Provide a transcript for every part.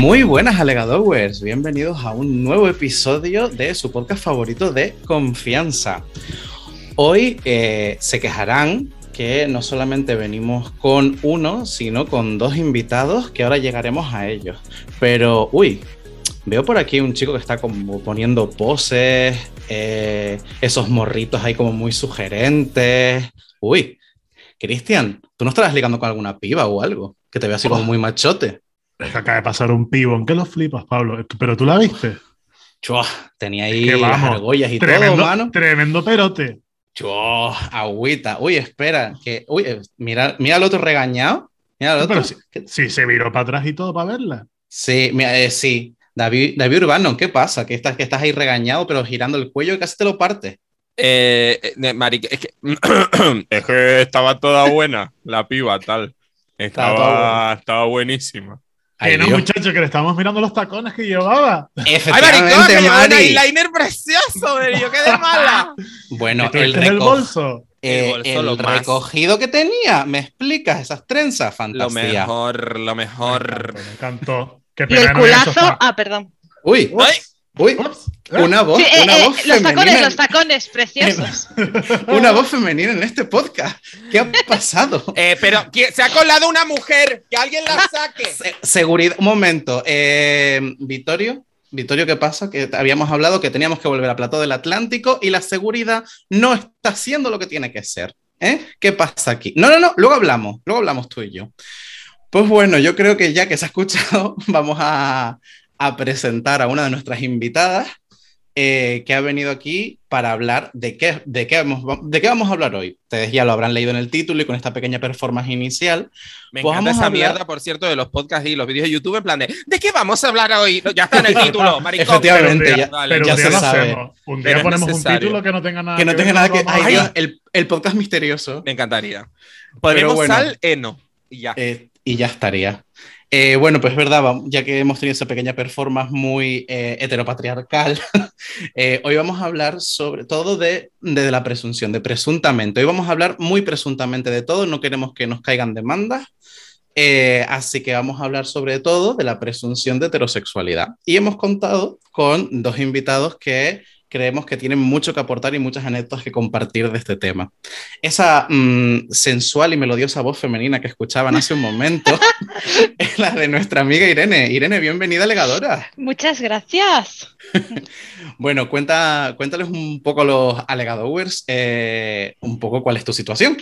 Muy buenas alegadores, bienvenidos a un nuevo episodio de su podcast favorito de confianza. Hoy eh, se quejarán que no solamente venimos con uno, sino con dos invitados que ahora llegaremos a ellos. Pero, uy, veo por aquí un chico que está como poniendo poses, eh, esos morritos ahí como muy sugerentes. Uy, Cristian, ¿tú no estarás ligando con alguna piba o algo? Que te vea así como muy machote. Es que acaba de pasar un pibo. ¿En qué lo flipas, Pablo? ¿Pero tú la viste? Chua, tenía ahí Que vamos, argollas y tremendo, todo, mano. Tremendo perote. Chua, agüita. Uy, espera, que, uy, eh, mira, mira al otro regañado. Mira al otro. Pero sí, se viró para atrás y todo para verla. Sí, mira, eh, sí. David, David Urbano, ¿qué pasa? Que estás, que estás ahí regañado, pero girando el cuello y casi te lo parte. Eh, eh, marica, es que, es que estaba toda buena, la piba, tal. Estaba, estaba buenísima. Ay, que no, Dios. muchacho, que le estamos mirando los tacones que llevaba. ¡Ay, Efectivamente, maricón, que lleva un eyeliner precioso! pero yo quedé mala. Bueno, ¿Y tú el, el bolso? eh, El bolso, el lo recogido que tenía. ¿Me explicas esas trenzas? Lo Fantasía. mejor, lo Me mejor. encantó, me encantó. Qué Y pena el no culazo. Ah, perdón. Uy, ¡Ay! uy, Ups. Una voz, Sí, eh, una eh, voz los tacones, los tacones preciosos. Una voz femenina en este podcast. ¿Qué ha pasado? Eh, pero se ha colado una mujer, que alguien la saque. Se- seguridad. Un momento. Eh, Vittorio. Vittorio, ¿qué pasa? Que habíamos hablado que teníamos que volver a Plató del Atlántico y la seguridad no está haciendo lo que tiene que ser. ¿eh? ¿Qué pasa aquí? No, no, no, luego hablamos, luego hablamos tú y yo. Pues bueno, yo creo que ya que se ha escuchado, vamos a, a presentar a una de nuestras invitadas eh, que ha venido aquí para hablar de qué, de, qué vamos, de qué vamos a hablar hoy. Ustedes ya lo habrán leído en el título y con esta pequeña performance inicial. Me Pues encanta esa hablar- mierda, por cierto, de los podcasts y los vídeos de YouTube, en plan de ¿de qué vamos a hablar hoy? Ya está en el título, maricón. Efectivamente, Pero ya- Vale, pero ya se lo sabe. hacemos. Un día Pero ponemos un título que no tenga nada que no ver tenga nada que. Ay. Dios, el, el podcast misterioso. Me encantaría. Podremos bueno. sal eno. Y ya. Eh, y ya estaría. Eh, bueno, pues es verdad, ya que hemos tenido esa pequeña performance muy eh, heteropatriarcal, eh, hoy vamos a hablar sobre todo de, de la presunción, de presuntamente. Hoy vamos a hablar muy presuntamente de todo, no queremos que nos caigan demandas, eh, así que vamos a hablar sobre todo de la presunción de heterosexualidad. Y hemos contado con dos invitados que creemos que tienen mucho que aportar y muchas anécdotas que compartir de este tema. Esa mm, sensual y melodiosa voz femenina que escuchaban hace un momento es la de nuestra amiga Irene. Irene, bienvenida, alegadora. Muchas gracias. Bueno, cuenta, cuéntales un poco a los alegadores, eh, un poco cuál es tu situación.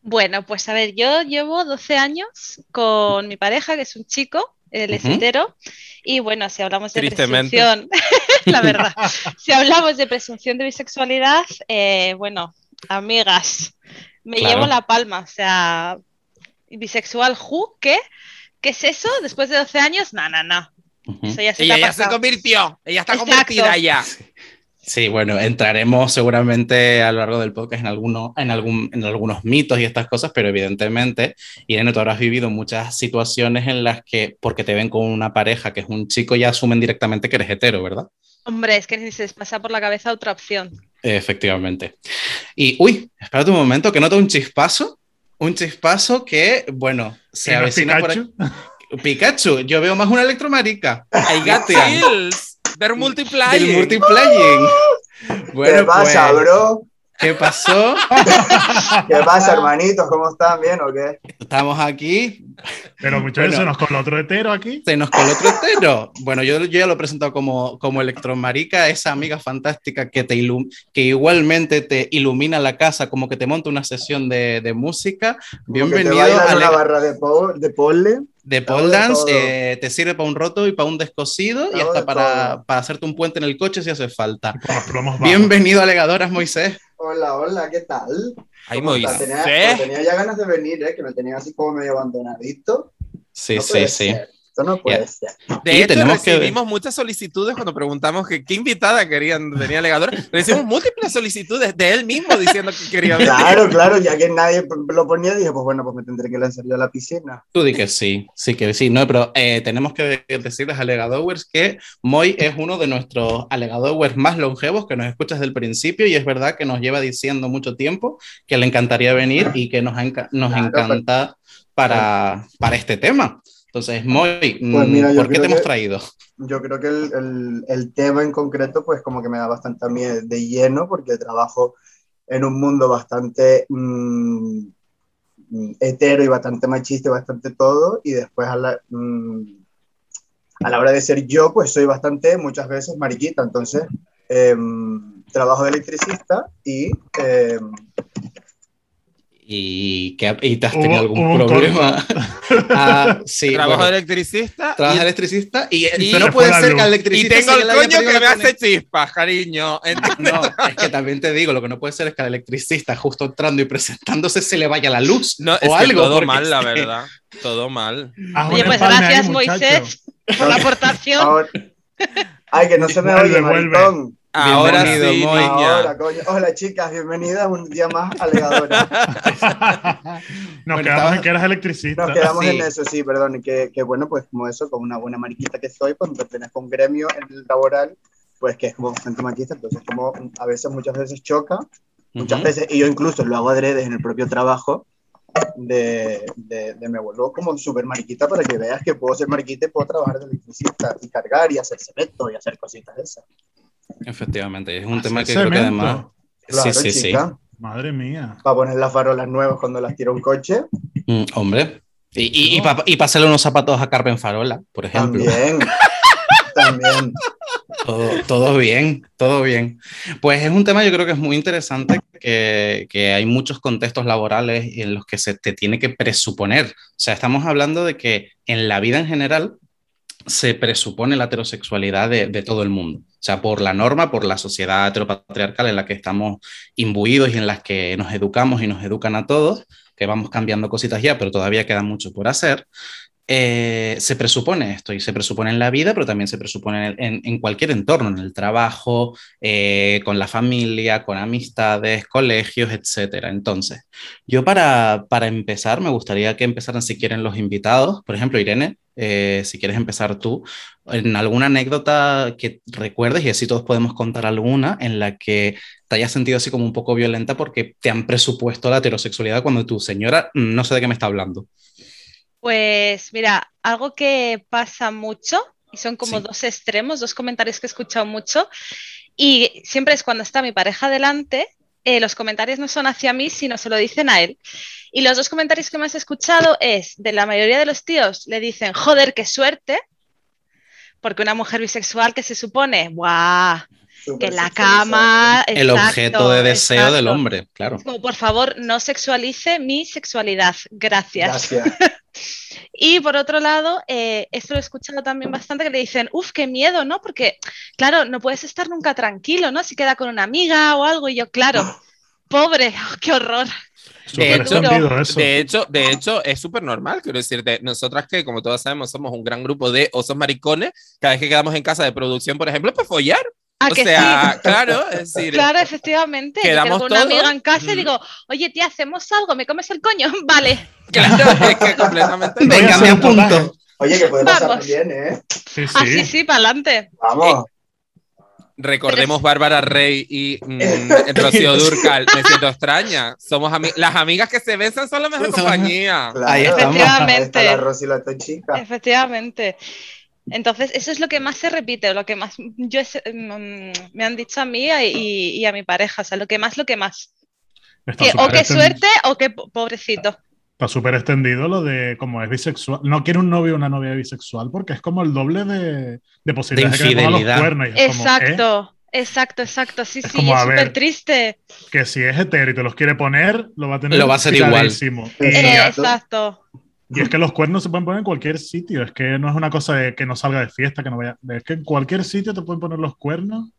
Bueno, pues a ver, yo llevo 12 años con mi pareja, que es un chico, él es Ujú. hetero, y bueno, si hablamos de presunción, la verdad, si hablamos de presunción de bisexualidad, eh, bueno, amigas, me Claro. llevo la palma, o sea, bisexual, ¿who? ¿Qué? ¿Qué es eso? Después de 12 años, no, no, no. Ujú. Eso ya se te Ella ya se convirtió. Ella está Exacto. convertida ya. Sí, bueno, entraremos seguramente a lo largo del podcast en, alguno, en, algún, en algunos mitos y estas cosas, pero evidentemente, Irene, tú habrás vivido muchas situaciones en las que, porque te ven con una pareja que es un chico, ya asumen directamente que eres hetero, ¿verdad? Hombre, es que ni se les pasa por la cabeza otra opción. Efectivamente. Y, uy, espérate un momento, que noto un chispazo, un chispazo que, bueno, se ¿Y no es avecina por Pikachu? aquí. Pikachu, yo veo más una electromarica. chills. They're Del multiplying. multiplying. Bueno, ¿Qué pasa, pues, bro? ¿Qué pasó? ¿Qué pasa, hermanitos? ¿Cómo están? ¿Bien o qué? Estamos aquí, Pero muchachos, Bueno. se nos con otro hetero aquí. se nos coló otro hetero. Bueno, yo, yo ya lo he presentado como, como electromarica, esa amiga fantástica que, te ilum- que igualmente te ilumina la casa, como que te monta una sesión de, de música. Como Bienvenido a la- barra de, po- de pole. De pole dance, todo. eh, te sirve para un roto y para un descosido y hasta de para, para hacerte un puente en el coche si hace falta. Plomos. Bienvenido a Legadoras, Moisés. Hola, hola, ¿qué tal? Ay. Moisés. Tenía, tenía ya ganas de venir, ¿eh? Que me tenía así como medio abandonadito. Sí, No sí, sí. ser. Esto no puede ser. De Y hecho, tenemos que- recibimos muchas solicitudes cuando preguntamos que qué invitada querían, tenía alegador. Recibimos múltiples solicitudes de él mismo diciendo que quería venir. Claro, claro, ya que nadie lo ponía, dije, pues bueno, pues me tendré que lanzar yo a la piscina. Tú di que sí, sí que sí, no, pero eh, tenemos que decirles a Alegadowers que Moy es uno de nuestros Alegadowers más longevos que nos escucha desde el principio y es verdad que nos lleva diciendo mucho tiempo que le encantaría venir y que nos, enca- nos Claro, encanta para, para este tema. Entonces, Moy, mm, Pues mira, ¿por qué te hemos traído? Yo creo que el, el- el tema en concreto, pues como que me da bastante a mí de lleno, porque trabajo en un mundo bastante mm, mm, hetero y bastante machista y bastante todo, y después a la, a la hora de ser yo, pues soy bastante, muchas veces, mariquita, entonces em, trabajo de electricista y em, ¿Y, que, y te has Hubo- tenido algún hubo problema? Ah, sí, Trabajo bueno, de electricista. de electricista y, y- no puede ser que luz. al Y electricista tengo el coño que me hace chispas, cariño. ¿entiendes? No, es que también te digo, lo que no puede ser es que al electricista justo entrando y presentándose se le vaya la luz No, o es que algo. todo mal, la verdad. Todo mal. Haz Oye, pues ahí, gracias. Moisés, por la aportación. Ay, que no se me oye, vuelve. Ahora Bienvenido, sí, Moy. niña. Ahora, coño. Hola, chicas, bienvenidas un día más a Alegadora. Nos Bueno, quedamos en que eras electricista. Nos quedamos Sí. en eso, sí, perdón. y Que, que bueno, pues como eso, como una buena mariquita que soy, pues pertenezco a un gremio en el laboral, pues que es como bastante machista, entonces como a veces, muchas veces choca, muchas Ujú. veces, y yo incluso lo hago adrede en el propio trabajo, de, de, de me vuelvo como súper mariquita para que veas que puedo ser mariquita y puedo trabajar de electricista y cargar y hacer cemento y hacer cositas de esas. Efectivamente, es un Hacer tema que creo que cemento. además. Claro, sí, sí, sí. Madre mía. para poner las farolas nuevas cuando las tira un coche, Mm, hombre. Y, y, para pasarle unos zapatos a Carmen Farola, por ejemplo. también, también. Todo, todo bien, todo bien. Pues es un tema yo creo que es muy interesante, que, que hay muchos contextos laborales en los que se te tiene que presuponer. O sea, estamos hablando de que en la vida en general se presupone la heterosexualidad de, de todo el mundo. O sea, por la norma, por la sociedad heteropatriarcal en la que estamos imbuidos y en las que nos educamos y nos educan a todos, que vamos cambiando cositas ya, pero todavía queda mucho por hacer. Eh, se presupone esto y se presupone en la vida, pero también se presupone en, cualquier entorno, en el trabajo, eh, con la familia, con amistades, colegios, etc. Entonces, yo para, para empezar, me gustaría que empezaran si quieren los invitados. Por ejemplo, Irene, eh, si quieres empezar tú, en alguna anécdota que recuerdes y así todos podemos contar alguna en la que te hayas sentido así como un poco violenta porque te han presupuesto la heterosexualidad cuando tu señora no sé de qué me está hablando. Pues mira, algo que pasa mucho y son como Sí. dos extremos, dos comentarios que he escuchado mucho y siempre es cuando está mi pareja delante, eh, los comentarios no son hacia mí, sino se lo dicen a él. Y los dos comentarios que más he escuchado es de la mayoría de los tíos le dicen, joder, qué suerte, porque una mujer bisexual que se supone, guau, que la cama... El exacto, objeto de deseo del exacto". hombre, claro. Como, por favor, no sexualice mi sexualidad. Gracias. Gracias. Y por otro lado, eh, esto lo he escuchado también bastante, que le dicen, uff, qué miedo, ¿no? Porque, claro, no puedes estar nunca tranquilo, ¿no? Si queda con una amiga o algo, y yo, claro, pobre, qué horror. Súper hecho. De hecho, de hecho, es súper normal, quiero decirte, nosotras que, como todos sabemos, somos un gran grupo de osos maricones, cada vez que quedamos en casa de producción, por ejemplo, pues follar. ¿A o que sea, sí? claro, es decir, Claro, efectivamente. Quedamos con una todos. amiga en casa y digo, oye, tía, ¿hacemos algo? ¿Me comes el coño? Vale. claro, es que completamente. Venga, me apunto. Oye, que puede pasar Vamos. también, ¿eh? Sí, Ah, sí, sí. sí, para adelante. Vamos. Recordemos Bárbara Rey y mm, Rocío Durcal, me siento extraña. Somos ami- las amigas que se besan son la mejor compañía. Claro. Ahí estamos. Efectivamente. Ahí está la Rosy la Tochica. Efectivamente. Entonces, eso es lo que más se repite, o lo que más yo mm, me han dicho a mí y, y a mi pareja, o sea, lo que más, lo que más. Que, o qué suerte o qué po- pobrecito. Está súper extendido lo de como es bisexual. No quiere un novio o una novia bisexual porque es como el doble de, de posibilidades de, que le los cuernos. y es como, ¿eh? Exacto, exacto, exacto. Sí, Es sí, como, es a ver, súper triste. que si es hetero y te los quiere poner, lo va a tener Lo va a hacer igual. Eh, Exacto. Y es que los cuernos se pueden poner en cualquier sitio. Es que no es una cosa de que no salga de fiesta, que no vaya. Es que en cualquier sitio te pueden poner los cuernos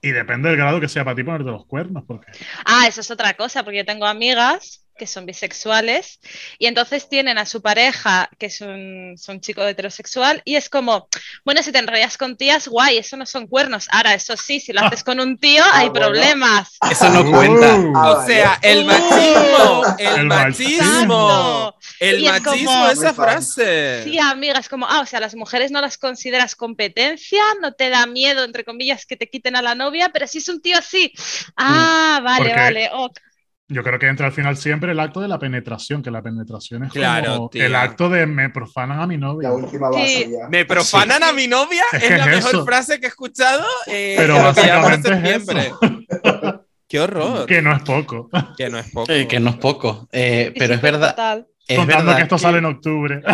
y depende del grado que sea para ti ponerte los cuernos. Porque Ah, eso es otra cosa, porque yo tengo amigas que son bisexuales, y entonces tienen a su pareja, que es un, son chico heterosexual, y es como, bueno, si te enrollas con tías, guay, eso no son cuernos. Ahora, eso sí, si lo haces con un tío, Ah, hay bueno. problemas. Eso no cuenta. Uh, Ah, O sea, el Uh. machismo, el El machismo, el Y es como- machismo, esa frase. Sí, amiga, es como, ah, o sea, las mujeres no las consideras competencia, no te da miedo, entre comillas, que te quiten a la novia, pero si es un tío así, ah, vale, vale, ok. Yo creo que entra al final siempre el acto de la penetración, que la penetración es Claro, como el acto de me profanan a mi novia. La última base ya. Me profanan a mi novia, Es es, que la es mejor eso. frase que he escuchado eh, Pero básicamente es. Qué horror. Que no es poco. Que no es poco. Eh, que no es poco. Eh, pero es verdad. total. Es Contando verdad que esto que- sale en octubre.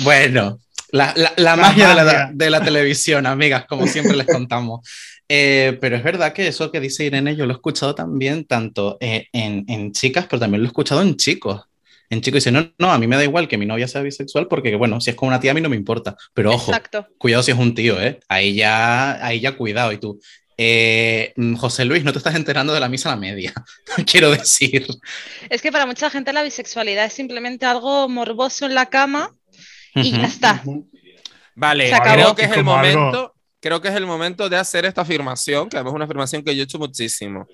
Bueno, la, la- la La magia, de la, magia. de la televisión, amigas, como siempre les contamos. Eh, pero es verdad que eso que dice Irene, yo lo he escuchado también tanto eh, en, en chicas, pero también lo he escuchado en chicos. En chicos dicen, no, no, a mí me da igual que mi novia sea bisexual porque, bueno, si es con una tía a mí no me importa. Pero ojo, Exacto. cuidado si es un tío, ¿eh? Ahí ya, ahí ya cuidado. Y tú, eh, mm, José Luis, no te estás enterando de la misa a la media, quiero decir. Es que para mucha gente la bisexualidad es simplemente algo morboso en la cama y ya está. Vale, Se acabó. creo que es el algo- momento. Creo que es el momento de hacer esta afirmación, que además es una afirmación que yo he hecho muchísimo.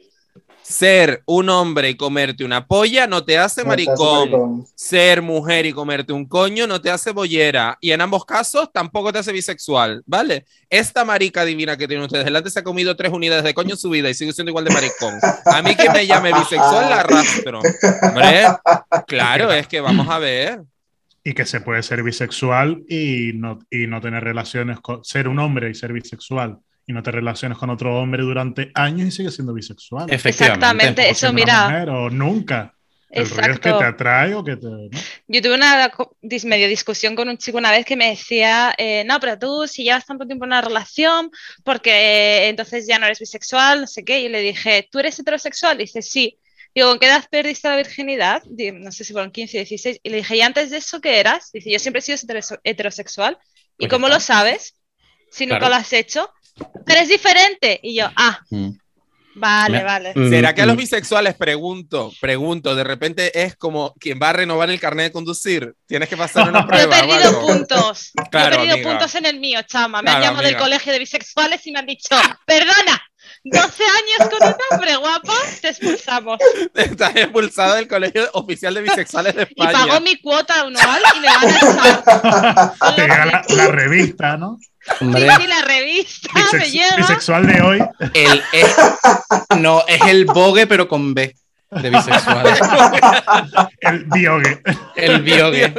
Ser un hombre y comerte una polla no te hace No maricón. Ser mujer y comerte un coño no te hace bollera. Y en ambos casos tampoco te hace bisexual, ¿vale? Esta marica divina que tienen ustedes delante se ha comido tres unidades de coño en su vida y sigue siendo igual de maricón. A mí que me llame bisexual la arrastro. Hombre, claro, es que vamos a ver. Y que se puede ser bisexual y no, y no tener relaciones con. Ser un hombre y ser bisexual y no tener relaciones con otro hombre durante años y sigue siendo bisexual. Efectivamente. Exactamente, O eso mira, mujer, o nunca. El rollo es que exacto. te atrae o que te. ¿no? Yo tuve una medio discusión con un chico una vez que me decía, eh, no, pero tú si llevas tanto tiempo en una relación, porque eh, entonces ya no eres bisexual, no sé qué, y le dije, ¿tú eres heterosexual? Y dice, sí. Digo, ¿con qué edad perdiste la virginidad? No sé si fueron 15, 16. Y le dije, ¿y antes de eso qué eras? Dice, yo siempre he sido heterosexual. ¿Y Pues cómo está. lo sabes? Si nunca Claro. lo has hecho. Pero es diferente. Y yo, ah, Mm. vale, vale. Mm, ¿Será que a los bisexuales, pregunto, pregunto, de repente es como quien va a renovar el carnet de conducir? Tienes que pasar una Yo he prueba. perdido puntos. Yo Claro, he perdido amiga. puntos en el mío, chama. Me Claro, han llamado del colegio de bisexuales y me han dicho, perdona, 12 años con un hombre guapo, te expulsamos. Estás expulsado del Colegio Oficial de Bisexuales de Y pagó España. mi cuota anual y me van a echar. Te la, la revista, ¿no? Hombre, Sí, la revista me Bisex- llega. bisexual de hoy. el, es, no, es el bogue, pero con B de bisexual. El biogue. El biogue.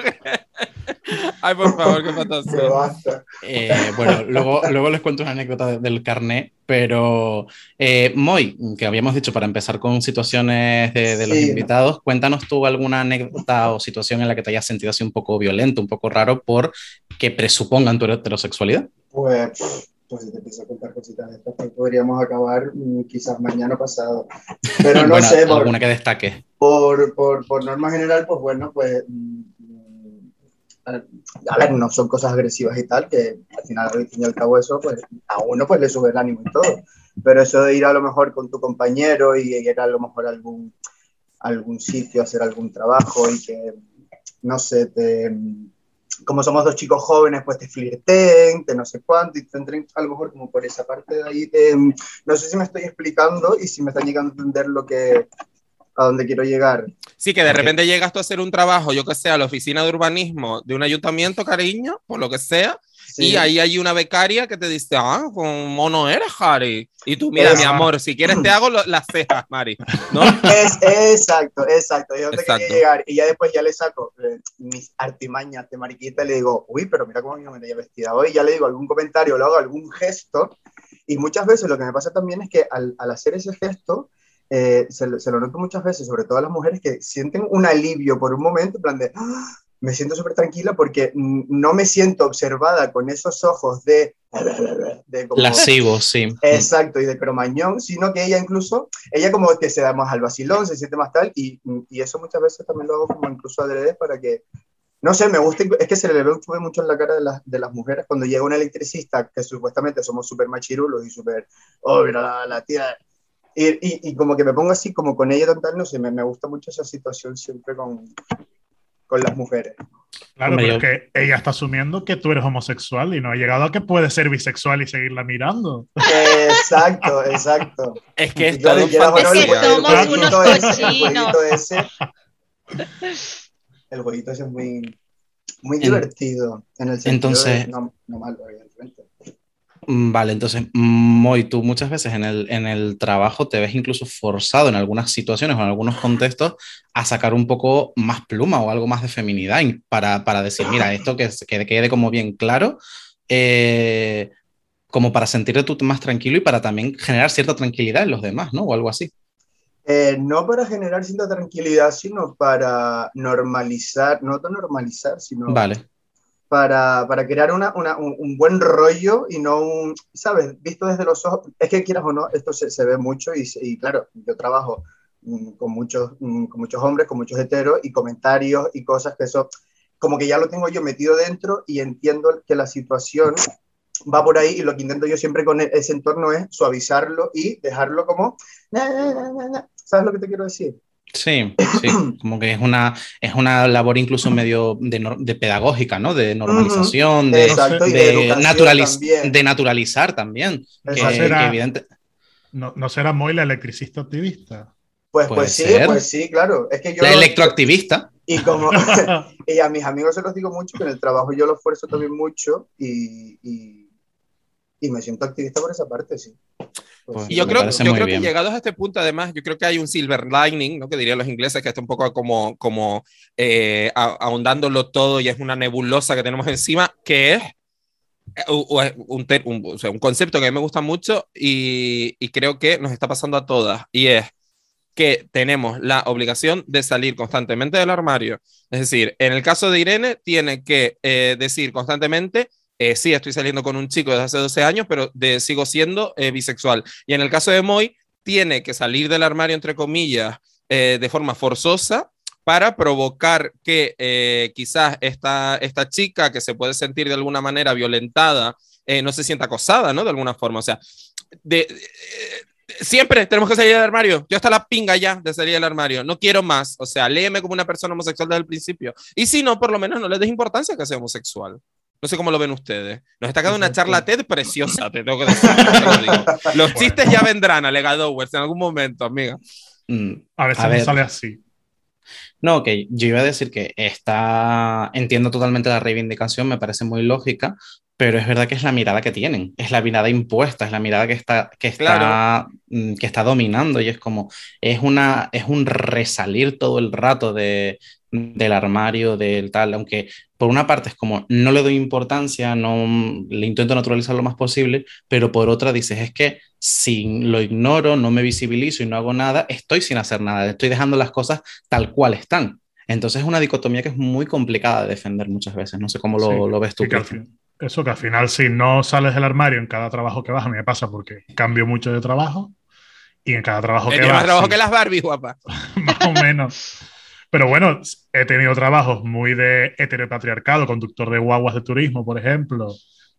Ay, por favor, qué fantasía. basta. Eh, bueno, luego, luego les cuento una anécdota de- del carnet, pero eh, Moy, que habíamos dicho para empezar con situaciones de, de los Sí. invitados, cuéntanos tú alguna anécdota o situación en la que te hayas sentido así un poco violento, un poco raro por que presupongan tu heterosexualidad. Pues, pues te empiezo a contar cositas de estas, pues podríamos acabar mm, quizás mañana pasado. Pero no Bueno, sé, por, alguna que destaque. por, por, por norma general, pues bueno, pues mm, mm, a a ver, no son cosas agresivas y tal, que al final, al fin y al cabo, eso, pues a uno pues le sube el ánimo y todo. Pero eso de ir a lo mejor con tu compañero y ir a lo mejor a algún, algún sitio, a hacer algún trabajo y que, no sé, te, como somos dos chicos jóvenes, pues te flirten, te no sé cuánto, y te entren a lo mejor como por esa parte de ahí. te- no sé si me estoy explicando y si me están llegando a entender lo que, a dónde quiero llegar. Sí, que de repente llegas tú a hacer un trabajo, yo que sé, a la oficina de urbanismo de un ayuntamiento, cariño, por lo que sea, Sí. y ahí hay una becaria que te dice, ah, con mono eres, Harry. Y tú, mira, mi amor, si quieres te hago lo- las cejas, Mari. ¿No? Es, exacto, exacto. Yo Exacto. quería llegar. Y ya después ya le saco eh, mis artimañas de mariquita y le digo, uy, pero mira cómo me tenía vestida hoy. Ya le digo algún comentario, le hago algún gesto. Y muchas veces lo que me pasa también es que al, al hacer ese gesto, eh, se, lo- se lo noto muchas veces, sobre todo a las mujeres que sienten un alivio por un momento, en plan de, "Ah, me siento súper tranquila porque no me siento observada con esos ojos de... de como- Lascivo, sí. Exacto, y de cromañón, sino que ella incluso, ella como que se da más al vacilón, se siente más tal, y, y eso muchas veces también lo hago como incluso adrede para que, no sé, me gusta, es que se le ve mucho, mucho en la cara de, las de las mujeres cuando llega un electricista, que supuestamente somos súper machirulos y súper, oh, mira la, la tía, Y, y, y, como que me pongo así, como con ella total, no sé, me, me gusta mucho esa situación siempre con, con las mujeres. Claro, pero es que ella está asumiendo que tú eres homosexual y no ha llegado a que puedes ser bisexual y seguirla mirando. Exacto, exacto. Es que es claro, todo que el, somos el unos jueguito ese, el cochinos. jueguito ese, el jueguito ese es muy, muy En- divertido. En el sentido Entonces- de- no, no malo, evidentemente. Mm, Vale, entonces, Moy, tú muchas veces en el, en el trabajo te ves incluso forzado en algunas situaciones o en algunos contextos a sacar un poco más pluma o algo más de feminidad in- para, para decir, mira, esto que, que quede como bien claro, eh, como para sentirte tú más tranquilo y para también generar cierta tranquilidad en los demás, ¿no? O algo así. Eh, no para generar cierta tranquilidad, sino para normalizar, no normalizar, sino Vale, para, para crear una, una- un, un buen rollo y no un, ¿sabes? Visto desde los ojos, es que quieras o no, esto se, se ve mucho y, y claro, yo trabajo mm, con muchos, mm, con muchos hombres, con muchos heteros y comentarios y cosas que eso, como que ya lo tengo yo metido dentro y entiendo que la situación va por ahí y lo que intento yo siempre con e- ese entorno es suavizarlo y dejarlo como, "Na, na, na, na, na". ¿sabes lo que te quiero decir? Sí, sí, como que es una, es una labor incluso medio de, nor- de pedagógica, ¿no? De normalización, de, Exacto, de, de, educación naturaliz- también. de naturalizar también. Que, Exacto. Será- que evidente- ¿No, no será Moy la electricista activista? Pues, pues sí, ser. pues sí, claro. Es que yo la lo- electroactivista. Y como y a mis amigos se los digo mucho, que en el trabajo yo lo esfuerzo también mucho y, y, y me siento activista por esa parte, sí. Pues Y yo creo, yo creo que llegados a este punto, además, yo creo que hay un silver lining, ¿no? Que dirían los ingleses, que está un poco como, como eh, a- ahondándolo todo y es una nebulosa que tenemos encima, que es eh, un, un- o sea, un concepto que a mí me gusta mucho y, y creo que nos está pasando a todas, y es que tenemos la obligación de salir constantemente del armario. Es decir, en el caso de Irene, tiene que eh, decir constantemente, eh, sí, estoy saliendo con un chico desde hace 12 años, pero de- sigo siendo eh, bisexual. Y en el caso de Moy, tiene que salir del armario, entre comillas, eh, de forma forzosa para provocar que eh, quizás esta, esta chica que se puede sentir de alguna manera violentada, no se sienta acosada, ¿no? De alguna forma. O sea, de, siempre tenemos que salir del armario. Yo hasta la pinga ya de salir del armario. No quiero más. O sea, léeme como una persona homosexual desde el principio. Y si no, por lo menos no le des importancia que sea homosexual. No sé cómo lo ven ustedes. Nos está quedando una charla TED preciosa, te tengo que decir. te lo digo. Los chistes ya vendrán, alegadores, en algún momento, amiga. Mm, A veces A no ver. sale así. No, ok, yo iba a decir que está, entiendo totalmente la reivindicación, me parece muy lógica, pero es verdad que es la mirada que tienen, es la mirada impuesta, es la mirada que está, que está, Claro. mm, que está dominando y es como, es una, es un resalir todo el rato de, del armario, del tal, aunque por una parte es como, no le doy importancia, no le intento naturalizar lo más posible, pero por otra dices, es que si lo ignoro, no me visibilizo y no hago nada, estoy sin hacer nada, estoy dejando las cosas tal cual están. Entonces es una dicotomía que es muy complicada de defender muchas veces. No sé cómo lo, Sí, lo ves tú. Que al eso que al final, si no sales del armario en cada trabajo que vas, a mí me pasa porque cambio mucho de trabajo y en cada trabajo que Tiene más vas, trabajo sí, que las Barbie, guapa. más o menos. Pero bueno, he tenido trabajos muy de heteropatriarcado, conductor de guaguas de turismo, por ejemplo.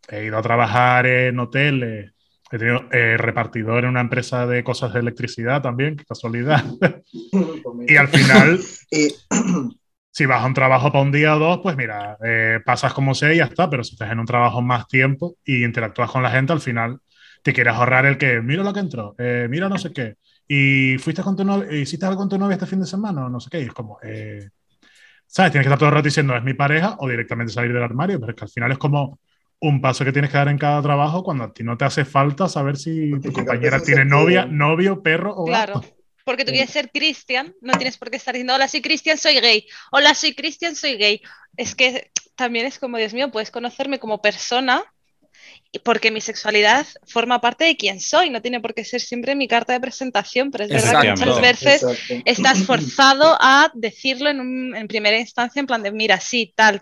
He ido a trabajar en hoteles. He tenido eh, repartidor en una empresa de cosas de electricidad también, qué casualidad. y al final, si vas a un trabajo para un día o dos, pues mira, eh, pasas como sea y ya está, pero si estás en un trabajo más tiempo y interactúas con la gente, al final te quieres ahorrar el que, mira lo que entró, eh, mira no sé qué, y fuiste con tu novia, hiciste algo con tu novia este fin de semana o no sé qué, y es como, eh, ¿sabes? Tienes que estar todo el rato diciendo, es mi pareja o directamente salir del armario, pero es que al final es como un paso que tienes que dar en cada trabajo cuando a ti no te hace falta saber si tu compañera tiene novia, novio, perro o Claro. gato. Porque tú quieres ser Cristian, no tienes por qué estar diciendo, hola, soy Cristian, soy gay. Hola, soy Cristian, soy gay. Es que también es como, Dios mío, puedes conocerme como persona y- porque mi sexualidad forma parte de quién soy, no tiene por qué ser siempre mi carta de presentación, pero es verdad que muchas veces exacto. estás forzado a decirlo en, un- en primera instancia en plan de, mira, sí, tal.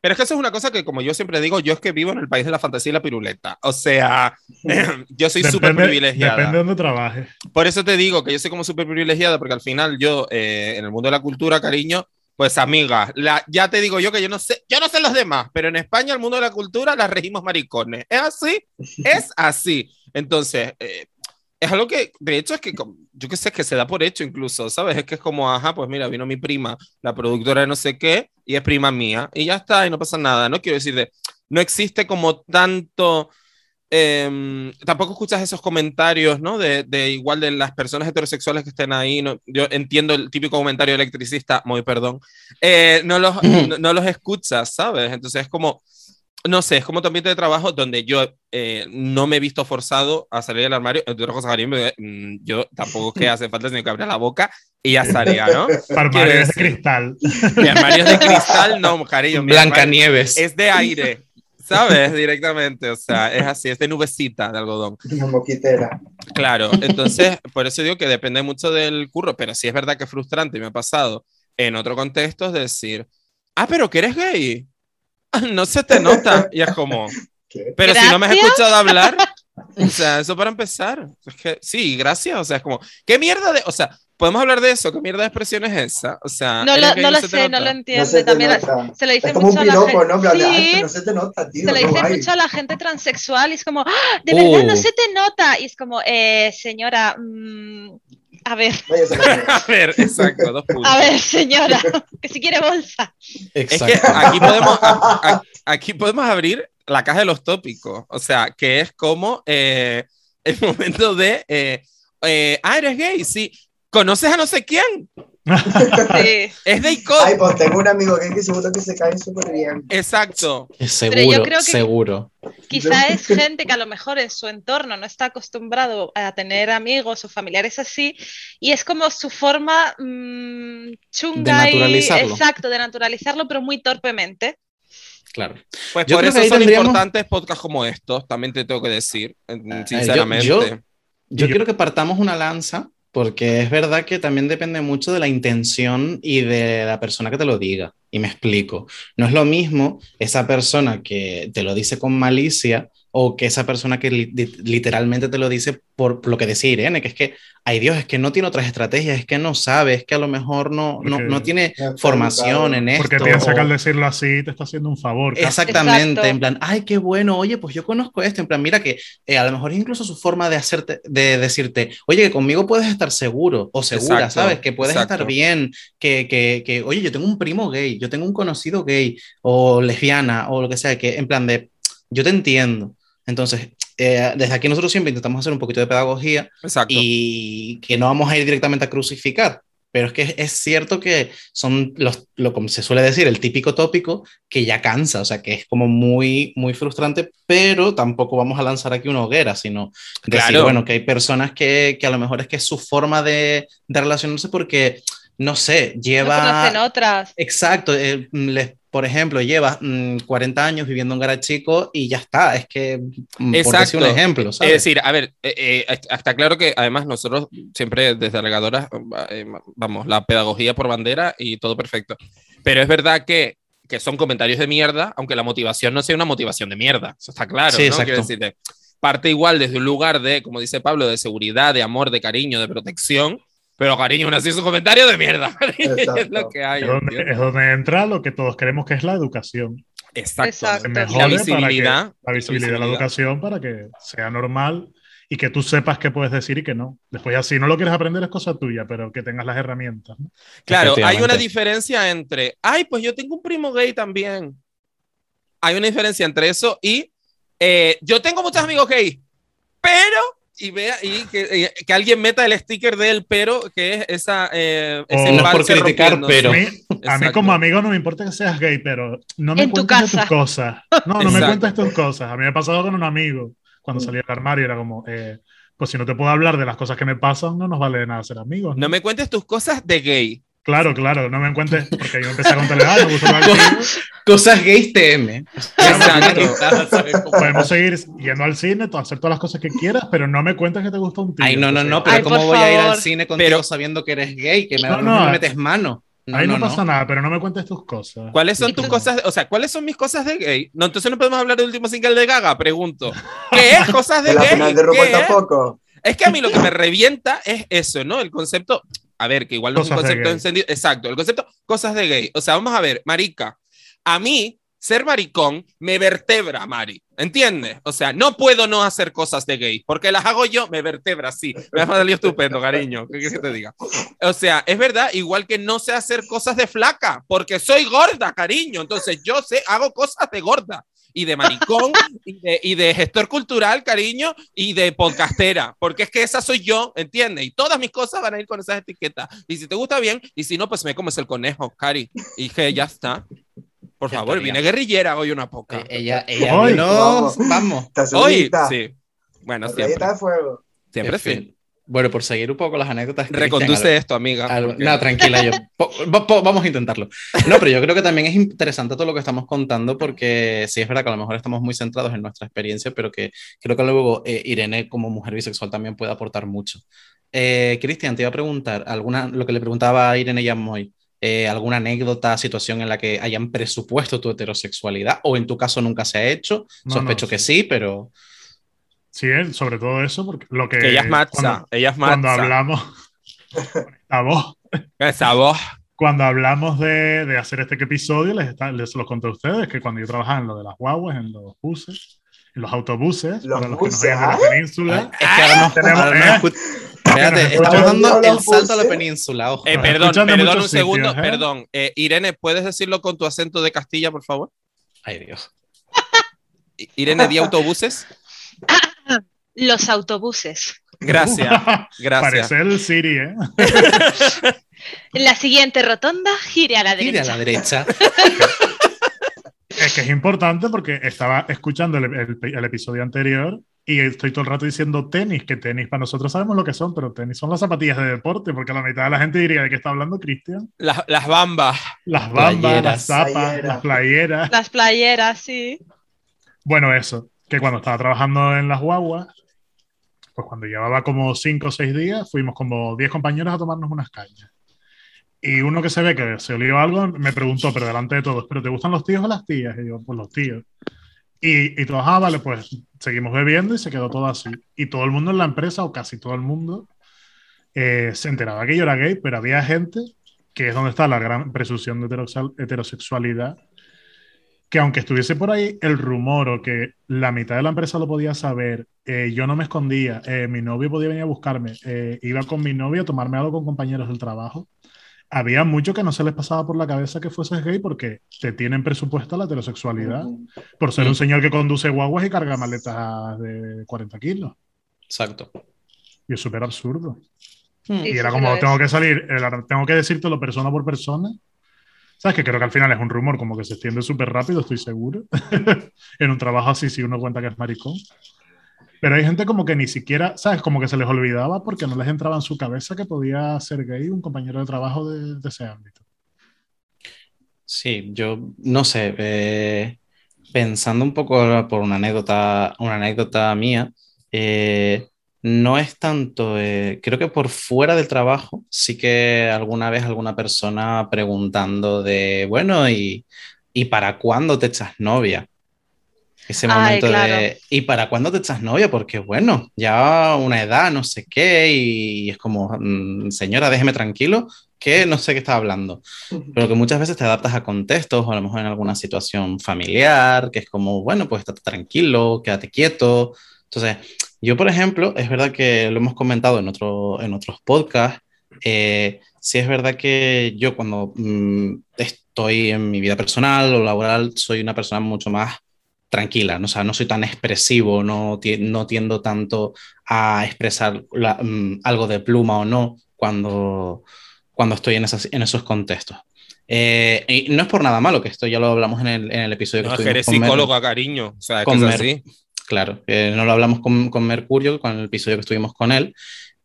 Pero es que eso es una cosa que, como yo siempre digo, yo es que vivo en el país de la fantasía y la piruleta. O sea, yo soy súper privilegiada. depende de donde trabajes. Por eso te digo que yo soy como súper privilegiada, porque al final yo, eh, en el mundo de la cultura, cariño, pues amiga, la, ya te digo yo que yo no sé, yo no sé los demás, pero en España el mundo de la cultura la regimos maricones. ¿Es así? Es así. Entonces, eh, es algo que, de hecho, es que yo qué sé, que se da por hecho incluso, ¿sabes? Es que es como, ajá, pues mira, vino mi prima, la productora de no sé qué, y es prima mía, y ya está, y no pasa nada. No quiero decir de, no existe como tanto, em, tampoco escuchas esos comentarios, ¿no? De, de igual de las personas heterosexuales que estén ahí, ¿no? Yo entiendo el típico comentario electricista, muy perdón, eh, no, los, no, no los escuchas, ¿sabes? Entonces es como, no sé, es como tu ambiente de trabajo donde yo eh, no me he visto forzado a salir del armario. Entre otras cosas, cariño, porque, mm, yo tampoco es que hace falta sino que abra la boca y ya estaría, ¿no? Armario de decir? cristal. Mi armario es de cristal, no, cariño. mi armario Blancanieves. Es de aire, ¿sabes? Directamente, o sea, es así, es de nubecita de algodón. Una moquitera. Claro, entonces, por eso digo que depende mucho del curro, pero sí es verdad que es frustrante me ha pasado en otro contexto es decir, ah, pero que eres gay. No se te nota. Y es como, ¿Qué? pero si no me has Gracias. escuchado hablar, o sea, eso para empezar. Es que, sí, gracias. O sea, es como, ¿qué mierda de, o sea, podemos hablar de eso? ¿Qué mierda de expresión es esa? O sea, No ¿eres lo, no lo sé, no lo No entiende. se También se lo dice Es como un mucho a la piropo, gente. ¿no? En plan de, "Ay, Sí, que no se te nota, tío. se lo dice guay". mucho a la gente transexual y es como, "Ah, de verdad no Uh. se te nota. Y es como, eh, señora, mm, a ver, a ver, exacto, dos puntos. a ver, señora, que si quiere bolsa. Es Exacto. que aquí podemos, a- a- aquí podemos abrir la caja de los tópicos, o sea, que es como eh, el momento de, eh, eh, ah, eres gay, sí, conoces a no sé quién, Sí. es de ICOT, Ay, pues tengo un amigo que, que seguro que se cae súper bien. exacto, Seguro, yo creo que- seguro. Quizá es gente que a lo mejor en su entorno no está acostumbrado a tener amigos o familiares así y es como su forma mm, chunga De y- naturalizarlo. exacto, de naturalizarlo, pero muy torpemente. Claro. pues Yo por creo eso son tendríamos- importantes podcasts como estos, también te tengo que decir, eh, yo- sinceramente. yo- Yo Y yo- quiero que partamos una lanza porque es verdad que también depende mucho de la intención y de la persona que te lo diga. Y me explico. No es lo mismo esa persona que te lo dice con malicia o que esa persona que li- li- literalmente te lo dice por, por lo que decía Irene, que es que, ay Dios, es que no tiene otras estrategias, es que no sabe, es que a lo mejor no, no, Porque- no tiene formación en esto. Porque piensa que o- al decirlo así te está haciendo un favor. casi. Exactamente, Exacto. en plan, ay, qué bueno, oye, pues yo conozco esto, en plan, mira que eh, a lo mejor es incluso su forma de hacerte, de decirte, oye, que conmigo puedes estar seguro o segura, Exacto, ¿sabes? Que puedes exacto. estar bien, que, que, que, oye, yo tengo un primo gay, yo tengo un conocido gay o lesbiana o lo que sea, que en plan de, yo te entiendo. Entonces, eh, desde aquí nosotros siempre intentamos hacer un poquito de pedagogía Exacto. y que no vamos a ir directamente a crucificar. Pero es que es cierto que son los, lo como se suele decir, el típico tópico que ya cansa, o sea, que es como muy, muy frustrante, pero tampoco vamos a lanzar aquí una hoguera, sino decir, Claro. bueno, que hay personas que, que a lo mejor es que es su forma de, de relacionarse porque, no sé, No lleva... conocen otras. Exacto, eh, les, por ejemplo, llevas mm, 40 años viviendo en Garachico y ya está, es que, mm, por decir Exacto. un ejemplo, Es ¿sabes? decir, a ver, eh, eh, está claro que además nosotros siempre desde Alegadoras, eh, vamos, la pedagogía por bandera y todo perfecto. Pero es verdad que, que son comentarios de mierda, aunque la motivación no sea una motivación de mierda. Eso está claro, Sí, ¿no? exacto. Quiero decirte, parte igual desde un lugar de, como dice Pablo, de seguridad, de amor, de cariño, de protección. Pero cariño, aún así es un comentario de mierda. es lo que hay. Es donde, es donde entra lo que todos queremos que es la educación. Exacto. Exacto. Se Y me la jode para que- visibilidad. la visibilidad de la educación para que sea normal y que tú sepas qué puedes decir y que no. Después ya si no lo quieres aprender es cosa tuya, pero que tengas las herramientas. ¿no? Claro, hay una diferencia entre, ay, pues yo tengo un primo gay también. Hay una diferencia entre eso y eh, yo tengo muchos amigos gay, pero, y vea, y que, eh, que alguien meta el sticker del pero, que es esa. Eh, ese O- No es por criticar, pero- A mí, a mí como amigo no me importa que seas gay, pero no me En tu cuentes de tus cosas. No, no me cuentes tus cosas. A mí me ha pasado con un amigo cuando salí del armario era como, eh, pues si no te puedo hablar de las cosas que me pasan, no nos vale de nada ser amigos. ¿no? No me cuentes tus cosas de gay. Claro, claro, no me cuentes, porque yo empecé a contarle, ah, me archivo. Cosas gays TM. Exacto. Podemos seguir yendo al cine, hacer todas las cosas que quieras, pero no me cuentes que te gusta un tío. Ay, no, no, no, pero Ay, ¿cómo voy a ir al favor. cine contigo Pero- sabiendo que eres gay? Que me, No, no, me metes mano. No, Ahí no, no, pasa no. nada, pero no me cuentes tus cosas. ¿Cuáles son ¿Y tus cosas? O sea, ¿cuáles son mis cosas de gay? No, entonces no podemos hablar del último single de Gaga, pregunto. ¿Qué es cosas de la gay? final de ¿Qué RuPaul es? tampoco. Es que a mí lo que me revienta es eso, ¿no? El concepto, a ver, que igual no es un Cosas concepto encendido, exacto, el concepto cosas de gay. O sea, vamos a ver, marica, a mí ser maricón me vertebra, Mari. ¿Entiendes? O sea, no puedo no hacer cosas de gay, porque las hago yo, me vertebra, sí. Me ha salido estupendo, cariño. ¿Qué que te diga? O sea, es verdad, igual que no sé hacer cosas de flaca, porque soy gorda, cariño. Entonces yo sé, hago cosas de gorda y de maricón y, de, y de gestor cultural, cariño, y de podcastera, porque es que esa soy yo, ¿entiendes? Y todas mis cosas van a ir con esas etiquetas. Y si te gusta bien, y si no, pues me comes el conejo, Cari. Y que ya está. Por favor, estaría. vine guerrillera hoy una poca. Eh, ella, ella Hoy. vino- Vamos. vamos. Estás Hoy, sí. Bueno, siempre. de fuego. Siempre En sí. fin. Bueno, por seguir un poco las anécdotas. Cristian, Reconduce esto, amiga. Al- porque- No, tranquila, yo. po- po- po- vamos a intentarlo. No, pero yo creo que también es interesante todo lo que estamos contando porque sí es verdad que a lo mejor estamos muy centrados en nuestra experiencia, pero que creo que luego eh, Irene como mujer bisexual también puede aportar mucho. Eh, Cristian, te iba a preguntar, alguna, lo que le preguntaba a Irene Yamoy, eh, alguna anécdota, situación en la que hayan presupuesto tu heterosexualidad o en tu caso nunca se ha hecho. No, Sospecho no, que sí. sí, pero Sí, él, sobre todo eso, porque lo que. Que ella es matza, Cuando, ella es cuando matza. hablamos. esta voz. Esa voz. Cuando hablamos de, de hacer este episodio, les, está- les los conté a ustedes que cuando yo trabajaba en lo de las guaguas, en los buses, en los autobuses, Los para los buses, que nos de ¿ah? la península, es que ahora nos, Tenemos- ahora nos ¿eh? escu- Espérate, estamos dando el salto a la península, ojo. Eh, perdón, perdón un segundo, sitios, ¿eh? perdón. Eh, Irene, ¿puedes decirlo con tu acento de Castilla, por favor? Ay, Dios. Irene, di autobuses. Los autobuses. Gracias, gracias. parece el Siri, ¿eh? La siguiente rotonda, gire a la Gire a derecha. la derecha. Es que es importante porque estaba escuchando el, el- el episodio anterior y estoy todo el rato diciendo tenis, que tenis para nosotros sabemos lo que son, pero tenis son las zapatillas de deporte, porque la mitad de la gente diría de qué está hablando Cristian. Las, las bambas. Las bambas, Playeras. las zapas, Playeras. las playeras. Las playeras, sí. Bueno, eso, que cuando estaba trabajando en las guaguas, pues cuando llevaba como cinco o seis días, fuimos como 10 compañeros a tomarnos unas cañas. Y uno que se ve que se olió algo me preguntó, pero delante de todos, ¿pero te gustan los tíos o las tías? Y yo, pues los tíos. Y, y todos, ah, vale, pues seguimos bebiendo y se quedó todo así. Y todo el mundo en la empresa, o casi todo el mundo, eh, se enteraba que yo era gay, pero había gente, que es donde está la gran presunción de heterosexual- heterosexualidad, que aunque estuviese por ahí el rumor o que la mitad de la empresa lo podía saber, eh, yo no me escondía, eh, mi novio podía venir a buscarme, eh, iba con mi novio a tomarme algo con compañeros del trabajo. Había mucho que no se les pasaba por la cabeza que fueses gay porque te tienen presupuesta la heterosexualidad por ser un señor que conduce guaguas y carga maletas de 40 kilos. Exacto. Y es súper absurdo. Sí, Y era como, tengo que salir, tengo que decírtelo persona por persona. ¿Sabes? Que creo que al final es un rumor como que se extiende súper rápido, estoy seguro. en un trabajo así, si uno cuenta que es maricón. Pero hay gente como que ni siquiera, ¿sabes? Como que se les olvidaba porque no les entraba en su cabeza que podía ser gay un compañero de trabajo de, de ese ámbito. Sí, yo no sé, eh, pensando un poco por una anécdota, una anécdota mía, eh, no es tanto, eh, creo que por fuera del trabajo, sí que alguna vez alguna persona preguntando de, bueno, ¿y, ¿y para cuándo te echas novia? Ese Ay, momento claro. de, ¿y para cuándo te echas novia? Porque bueno, ya una edad, no sé qué, y es como, mm, señora, déjeme tranquilo, que no sé qué está hablando pero que muchas veces te adaptas a contextos o a lo mejor en alguna situación familiar, que es como, bueno, pues estate tranquilo, quédate quieto. Entonces, yo, por ejemplo, es verdad que lo hemos comentado en, otro, en otros podcasts, eh, sí es verdad que yo cuando mm, estoy en mi vida personal o laboral soy una persona mucho más tranquila, ¿no? O sea, no soy tan expresivo, no, no tiendo tanto a expresar la- mm, algo de pluma o no cuando, cuando estoy en, esas, en esos contextos. Eh, y no es por nada malo, que esto ya lo hablamos en el, en el episodio No, que es que eres psicóloga, cariño. O sea, es que es así. Claro, eh, no lo hablamos con, con Mercurio, con el episodio que estuvimos con él,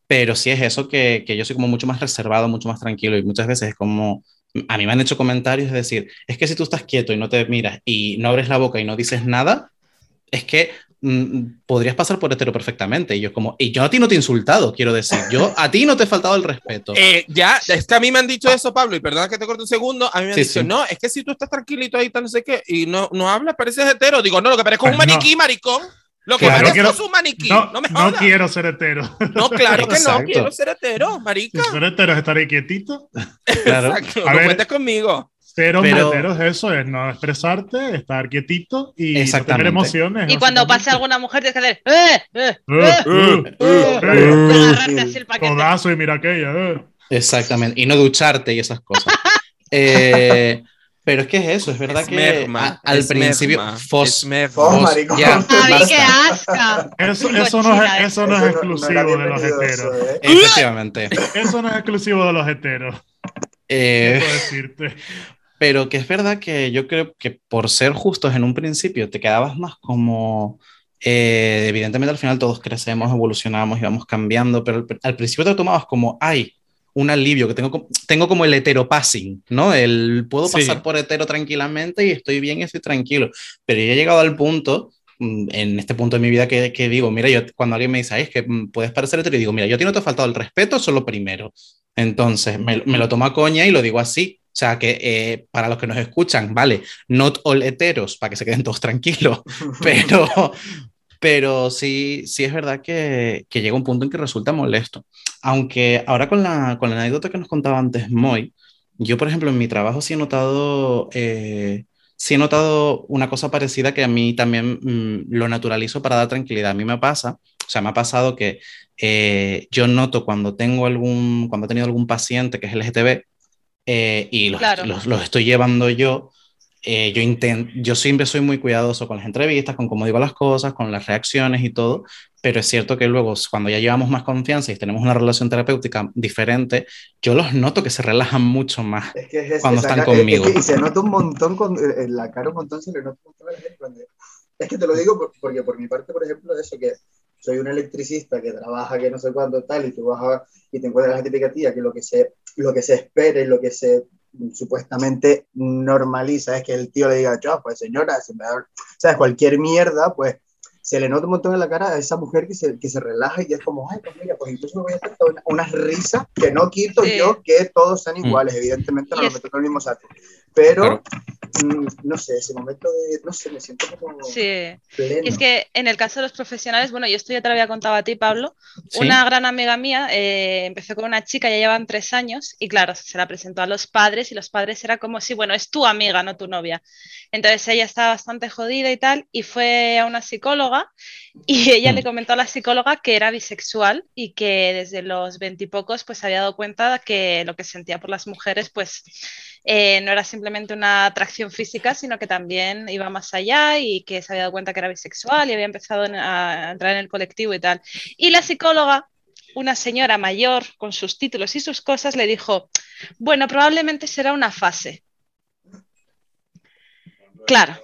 pero sí es eso que, que yo soy como mucho más reservado, mucho más tranquilo y muchas veces es como, a mí me han hecho comentarios de decir, es que si tú estás quieto y no te miras y no abres la boca y no dices nada, es que podrías pasar por hetero perfectamente. Y yo como, y yo a ti no te he insultado, quiero decir, yo a ti no te he faltado el respeto. Eh, ya, es que a mí me han dicho eso, Pablo, y perdona que te corte un segundo. A mí me han Sí, dicho, sí. no, es que si tú estás tranquilito ahí, tal, no sé qué, y no, no hablas, pareces hetero. Digo, no, lo que parezco es un Pues no. maniquí, maricón. Lo que Claro, quiero- es un maniquí. No, No, me no quiero ser hetero. No, claro que no, quiero ser hetero, Si marica. ser hetero es estar ahí quietito. Claro. Exacto, A no ver. cuentes conmigo. Pero, Pero- meteros eso es no expresarte, estar quietito y no tener emociones. Y cuando pase alguna mujer tienes que hacer ¡eh! ¡eh! Eh, eh, eh, eh, y mira aquella. eh. Exactamente, y no ducharte y esas cosas. Eh, pero es que es eso, es verdad que a- al principio Fos, ya, ¡Ay, basta. qué asca! Eso, eso, no es, eso no es exclusivo de los heteros. eso, ¿eh? Efectivamente. Eso no es exclusivo de los heteros. Eh, decirte. Pero que es verdad que yo creo que por ser justos en un principio te quedabas más como... eh, evidentemente al final todos crecemos, evolucionamos y vamos cambiando, pero al, al principio te lo tomabas como, ay, un alivio, que tengo, tengo como el heteropassing, ¿no? El puedo Sí. pasar por hetero tranquilamente y estoy bien y estoy tranquilo. Pero yo he llegado al punto, mm, en este punto de mi vida, que, que digo, mira, yo cuando alguien me dice, ay, es que mm, puedes parecer hetero, y digo, mira, yo a ti no te ha faltado el respeto, eso es lo primero. Entonces, me, me lo tomo a coña y lo digo así. O sea, que eh, para los que nos escuchan, vale, not all heteros, para que se queden todos tranquilos, pero, pero sí, sí es verdad que, que llega un punto en que resulta molesto. Aunque ahora con la, con la anécdota que nos contaba antes Moy, yo, por ejemplo, en mi trabajo sí he notado, eh, sí he notado una cosa parecida que a mí también mm, lo naturalizo para dar tranquilidad. A mí me pasa, o sea, me ha pasado que eh, yo noto cuando tengo algún, cuando he tenido algún paciente que es LGTB eh, y los, Claro. los, los estoy llevando yo, eh, yo, intento, yo siempre soy muy cuidadoso con las entrevistas, con cómo digo las cosas, con las reacciones y todo, pero es cierto que luego cuando ya llevamos más confianza y tenemos una relación terapéutica diferente, yo los noto que se relajan mucho más. Es que es, Cuando están es- es conmigo. y se nota un montón con, eh, en la cara, un montón se le nota un montón a la gente Es que te lo digo por- porque por mi parte, por ejemplo, eso que soy un electricista que trabaja que no sé cuándo tal y tú vas a- y te encuentras la típica tía que lo que se, lo que se espera y lo que se supuestamente normaliza es que el tío le diga, "Chao, pues señora, se me da-". ¿sabes? Cualquier mierda, pues se le nota un montón en la cara a esa mujer que se, que se relaja y es como, ay, pues mira, pues incluso me voy a hacer una, unas risas que no quito Sí. yo que todos sean Mm. iguales, evidentemente no lo meto en el mismo saco. Pero, Claro. Mm, no sé, ese momento de, no sé, me siento como Sí. pleno. Y es que en el caso de los profesionales, bueno, yo esto ya te lo había contado a ti, Pablo. ¿Sí? Una gran amiga mía eh, empezó con una chica, ya llevan tres años, y claro, se la presentó a los padres, y los padres era como si, bueno, es tu amiga, no tu novia. Entonces ella estaba bastante jodida y tal, y fue a una psicóloga, y ella Mm. le comentó a la psicóloga que era bisexual y que desde los veintipocos pues se había dado cuenta que lo que sentía por las mujeres pues eh, no era simplemente una atracción física, sino que también iba más allá y que se había dado cuenta que era bisexual y había empezado a entrar en el colectivo y tal. Y la psicóloga, una señora mayor con sus títulos y sus cosas, le dijo, bueno, probablemente será una fase. Claro.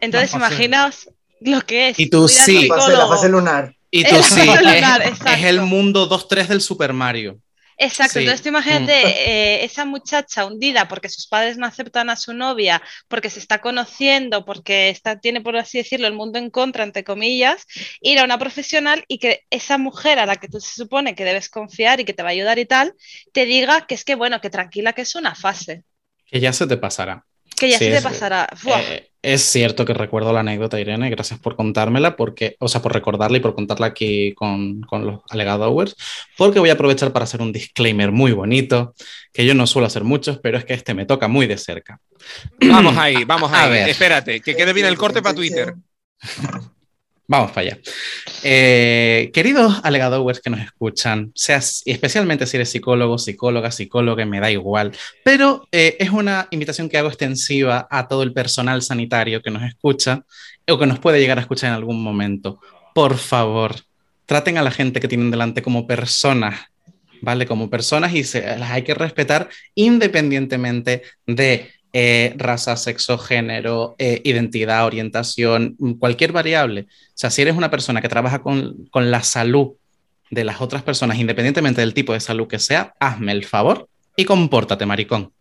Entonces, imaginaos lo que es. Y tú sí. la, fase, la psicólogo. fase lunar. Y tú Es sí, es el mundo 2-3 del Super Mario. Exacto, Sí. entonces tú imagínate eh, esa muchacha hundida porque sus padres no aceptan a su novia, porque se está conociendo, porque está, tiene, por así decirlo, el mundo en contra, entre comillas, ir a una profesional y que esa mujer a la que tú se supone que debes confiar y que te va a ayudar y tal, te diga que es que, bueno, que tranquila, que es una fase, Que ya se te pasará. que ya Sí, se te pasará. Eh, es cierto que recuerdo la anécdota, Irene, gracias por contármela, porque, o sea, por recordarla y por contarla aquí con, con los alegadores, porque voy a aprovechar para hacer un disclaimer muy bonito, que yo no suelo hacer muchos, pero es que este me toca muy de cerca. Vamos ahí, vamos A ahí. ver. Espérate, que quede bien el corte para Twitter. Vamos para allá. Eh, queridos alegadores que nos escuchan, seas, especialmente si eres psicólogo, psicóloga, psicóloga, me da igual, pero eh, es una invitación que hago extensiva a todo el personal sanitario que nos escucha o que nos puede llegar a escuchar en algún momento. Por favor, traten a la gente que tienen delante como personas, ¿vale? Como personas y se, las hay que respetar independientemente de eh, raza, sexo, género, eh, identidad, orientación, mm, cualquier variable. O sea, si eres una persona que trabaja con, con la salud de las otras personas, independientemente del tipo de salud que sea, hazme el favor y compórtate, maricón.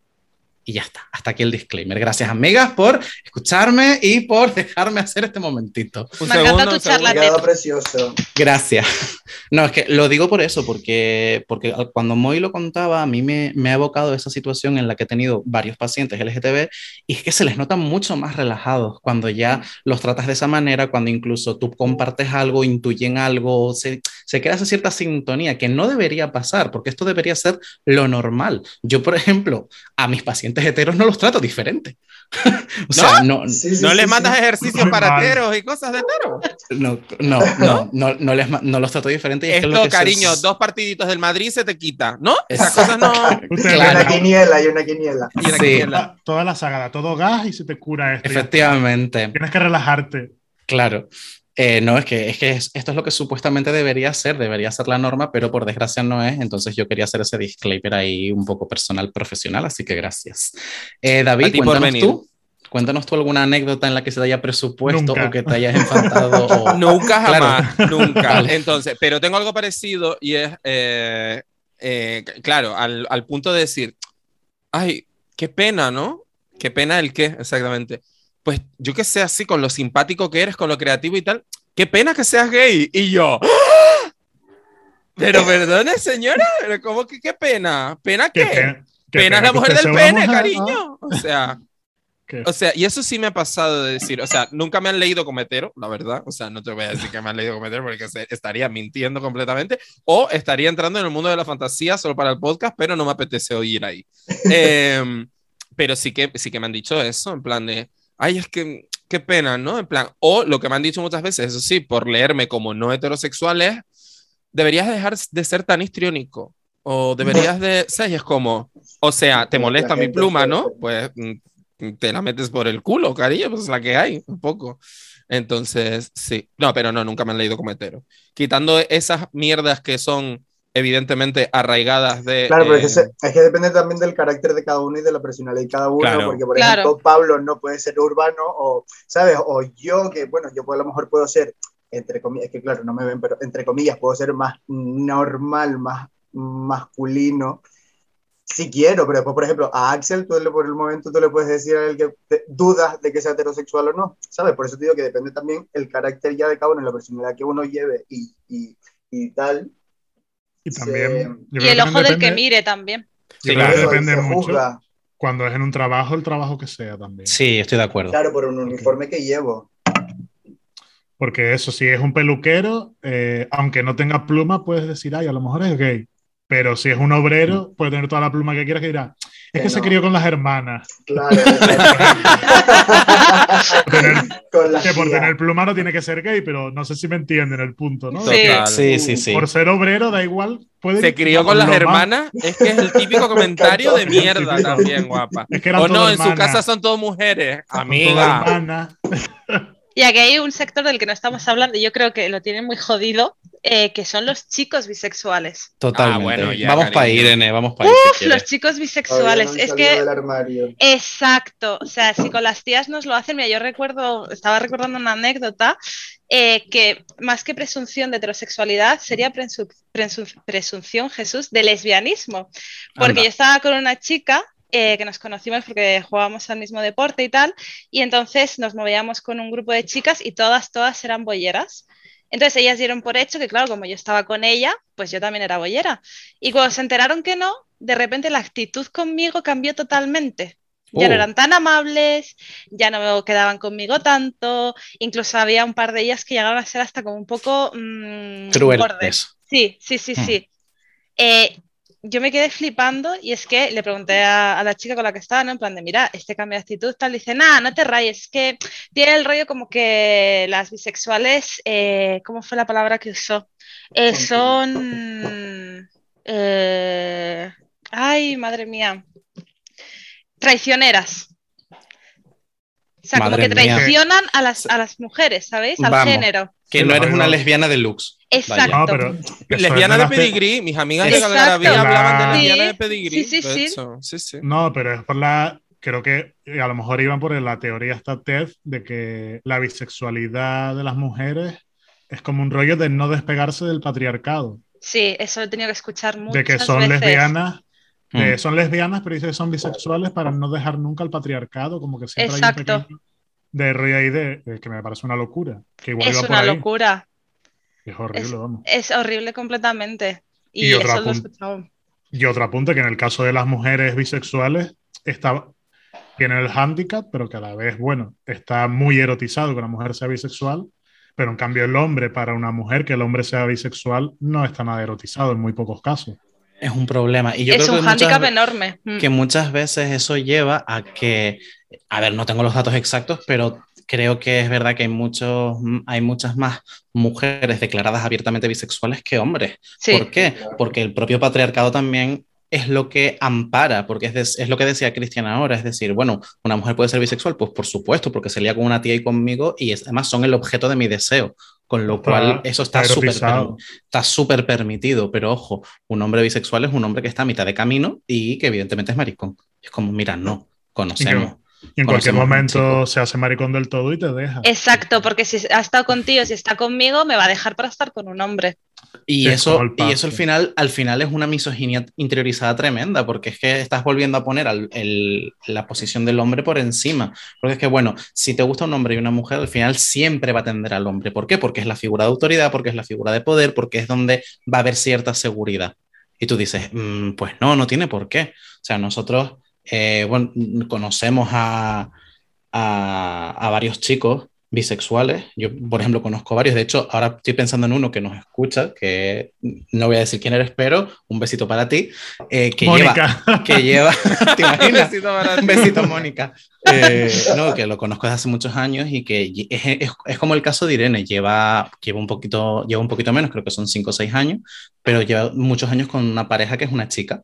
Y ya está, hasta aquí el disclaimer. Gracias, amigas, por escucharme y por dejarme hacer este momentito. Un Me encanta segundo, tu un charla, segundo. Precioso. Gracias. No, es que lo digo por eso, porque, porque cuando Moy lo contaba, a mí me, me ha evocado esa situación en la que he tenido varios pacientes LGTB y es que se les nota mucho más relajados cuando ya los tratas de esa manera, cuando incluso tú compartes algo, intuyen algo, se, se crea esa cierta sintonía que no debería pasar, porque esto debería ser lo normal. Yo, por ejemplo, a mis pacientes pacientes heteros no los trato diferente. o sea, no, Sí, sí, ¿No sí, les sí. mandas ejercicios para heteros y cosas de heteros? no, no, no, no, no les, no los trato diferente. y es que lo Esto, que cariño, dos partiditos del Madrid se te quita, ¿no? Esas cosas no. Ustedes Hay Claro. una quiniela, hay una quiniela. Y una Sí. quiniela. Toda, la saga, da todo gas y se te cura esto. Efectivamente. Tienes que relajarte. Claro. Eh, no, es que, es que es- esto es lo que supuestamente debería ser, debería ser la norma, pero por desgracia no es. Entonces yo quería hacer ese disclaimer ahí un poco personal, profesional, así que gracias. Eh, David, cuéntanos tú. Cuéntanos tú alguna anécdota en la que se te haya presupuesto Nunca. o que te hayas enfantado. o- Nunca Claro. jamás, nunca. Vale. Entonces, pero tengo algo parecido y es, eh, eh, claro, al, al punto de decir, ay, qué pena, ¿no? Qué pena el qué, exactamente. Pues yo que sé, así, con lo simpático que eres, con lo creativo y tal, qué pena que seas gay. Y yo, ¡Ah! pero perdone, señora, pero ¿cómo que qué pena? ¿Pena Qué qué? pena, qué Pena es pena la que mujer del pene, cariño. O sea. Que- o sea, y eso sí me ha pasado de decir, o sea, nunca me han leído cometero, la verdad, o sea, no te voy a decir que me han leído cometero porque se- estaría mintiendo completamente, o estaría entrando en el mundo de la fantasía solo para el podcast, pero no me apetece oír ahí. Em, pero sí que, sí que me han dicho eso, en plan de, ay, es que, qué pena, ¿no? En plan, o lo que me han dicho muchas veces, eso sí, por leerme como no heterosexual es, deberías dejar de ser tan histriónico, o deberías de, ¿sabes? Es como, o sea, te molesta mi pluma, ¿no? Pues mm, te la metes por el culo, cariño, pues es la que hay, un poco. Entonces, sí. No, pero no, nunca me han leído cometero. Quitando esas mierdas que son evidentemente arraigadas de... Claro, pero es que, eh, se- es que depende también del carácter de cada uno y de la personalidad de cada uno, Claro. porque por Claro. ejemplo Pablo no puede ser urbano o, ¿sabes? O yo que, bueno, yo a lo mejor puedo ser, entre comillas, es que claro, no me ven, pero entre comillas puedo ser más normal, más masculino, si quiero, pero después, por ejemplo, a Axel, tú le, por el momento tú le puedes decir a él que te- dudas de que sea heterosexual o no, ¿sabes? Por eso te digo que depende también el carácter ya de cada uno, la personalidad que uno lleve y, y, y tal. Y también. Y el ojo del que mire también. Sí, claro. depende mucho juzga. cuando es en un trabajo, el trabajo que sea también. Sí, estoy de acuerdo. Claro, por un uniforme que llevo. Porque eso, si es un peluquero, eh, aunque no tenga pluma, puedes decir, ay, a lo mejor es gay. Pero si es un obrero, puede tener toda la pluma que quieras que dirá, es Que se crió con las hermanas. Claro. Tener- Con la que por tía. tener pluma no tiene que ser gay, pero no sé si me entienden el punto, ¿no? Sí. Sí, sí, sí. Por ser obrero, da igual. Puede Se crió con las más- hermanas, es que es el típico comentario de mierda también, guapa. Es que eran O no, en su casa son todas mujeres, amiga. hermanas. Y aquí hay un sector del que no estamos hablando, y yo creo que lo tienen muy jodido, eh, que son los chicos bisexuales. Totalmente. Ah, bueno, ya, vamos para. Irene, vamos para ahí. si Uf, los chicos no bisexuales. es que del armario. Exacto, o sea, si con las tías nos lo hacen, mira, yo recuerdo, estaba recordando una anécdota eh, que más que presunción de heterosexualidad sería presu- presu- presunción, Jesús, de lesbianismo, porque Anda. yo estaba con una chica eh, que nos conocimos porque jugábamos al mismo deporte y tal, y entonces nos movíamos con un grupo de chicas y todas, todas eran bolleras. Entonces ellas dieron por hecho que, claro, como yo estaba con ella, pues yo también era bollera. Y cuando se enteraron que no, de repente la actitud conmigo cambió totalmente. Ya no Oh. eran tan amables, ya no quedaban conmigo tanto, incluso había un par de ellas que llegaron a ser hasta como un poco mm, bordes. eso. Sí, sí, sí, Hmm. sí. Eh, yo me quedé flipando y es que le pregunté a, a la chica con la que estaba, ¿no? En plan de, mira, este cambio de actitud, tal, dice, nada, no te rayes, es que tiene el rollo como que las bisexuales, eh, ¿cómo fue la palabra que usó? Eh, son... eh, ay, madre mía. Traicioneras. O sea, como Madre que mía. traicionan a las, a las mujeres, ¿sabéis? Al Vamos. género. Que no eres una lesbiana deluxe. Exacto. No, pero. Lesbiana de pedigrí, mis amigas de Exacto. Galgravía hablaban de lesbiana de Sí, pedigrí. sí, sí, de sí. sí, sí. No, pero es por la. Creo que a lo mejor iban por la teoría esta TED de que la bisexualidad de las mujeres es como un rollo de no despegarse del patriarcado. Sí, eso lo he tenido que escuchar muchas de que son veces. lesbianas. Mm. son lesbianas, pero dice que son bisexuales para no dejar nunca el patriarcado, como que siempre hay Exacto. un pequeño de rollo ahí de, de que me parece una locura. Que igual Es iba por una ahí. locura. Es horrible, vamos. Es horrible completamente. Y, Y otro eso lo he apun- escuchado. Y otro apunte que en el caso de las mujeres bisexuales está, tienen el hándicap, pero que a la vez, bueno, está muy erotizado que una mujer sea bisexual, pero en cambio el hombre para una mujer que el hombre sea bisexual no está nada erotizado en muy pocos casos. Es un problema. Y yo es creo un que hándicap muchas, enorme. Mm. que muchas veces eso lleva a que, a ver, no tengo los datos exactos, pero creo que es verdad que hay, muchos, hay muchas más mujeres declaradas abiertamente bisexuales que hombres. Sí. ¿Por qué? Porque el propio patriarcado también es lo que ampara, porque es, de- es lo que decía Cristian ahora, es decir, bueno, una mujer puede ser bisexual, pues por supuesto, porque se lía con una tía y conmigo y es- además son el objeto de mi deseo, con lo Está- cual eso está súper está súper permitido, pero ojo, un hombre bisexual es un hombre que está a mitad de camino y que evidentemente es maricón. Es como, mira, no, conocemos. Y en cualquier momento se hace maricón del todo y te deja. Exacto, porque si ha estado contigo, si está conmigo, me va a dejar para estar con un hombre. Y eso, y eso al final, al final es una misoginia interiorizada tremenda, porque es que estás volviendo a poner al- el- la posición del hombre por encima. Porque es que, bueno, si te gusta un hombre y una mujer, al final siempre va a tender al hombre. ¿Por qué? Porque es la figura de autoridad, porque es la figura de poder, porque es donde va a haber cierta seguridad. Y tú dices, "Mm, pues no, no tiene por qué. O sea, nosotros, eh, bueno, conocemos a, a, a varios chicos bisexuales. Yo, por ejemplo, conozco varios. De hecho, ahora estoy pensando en uno que nos escucha, que no voy a decir quién eres, pero un besito para ti, eh, que Mónica. lleva, que lleva, ¿te imaginas? Besito para Un ti. besito, Mónica. Eh, no, que lo conozco desde hace muchos años y que es, es- es como el caso de Irene, lleva, lleva, un poquito, lleva un poquito menos, creo que son 5 o 6 años, pero lleva muchos años con una pareja que es una chica.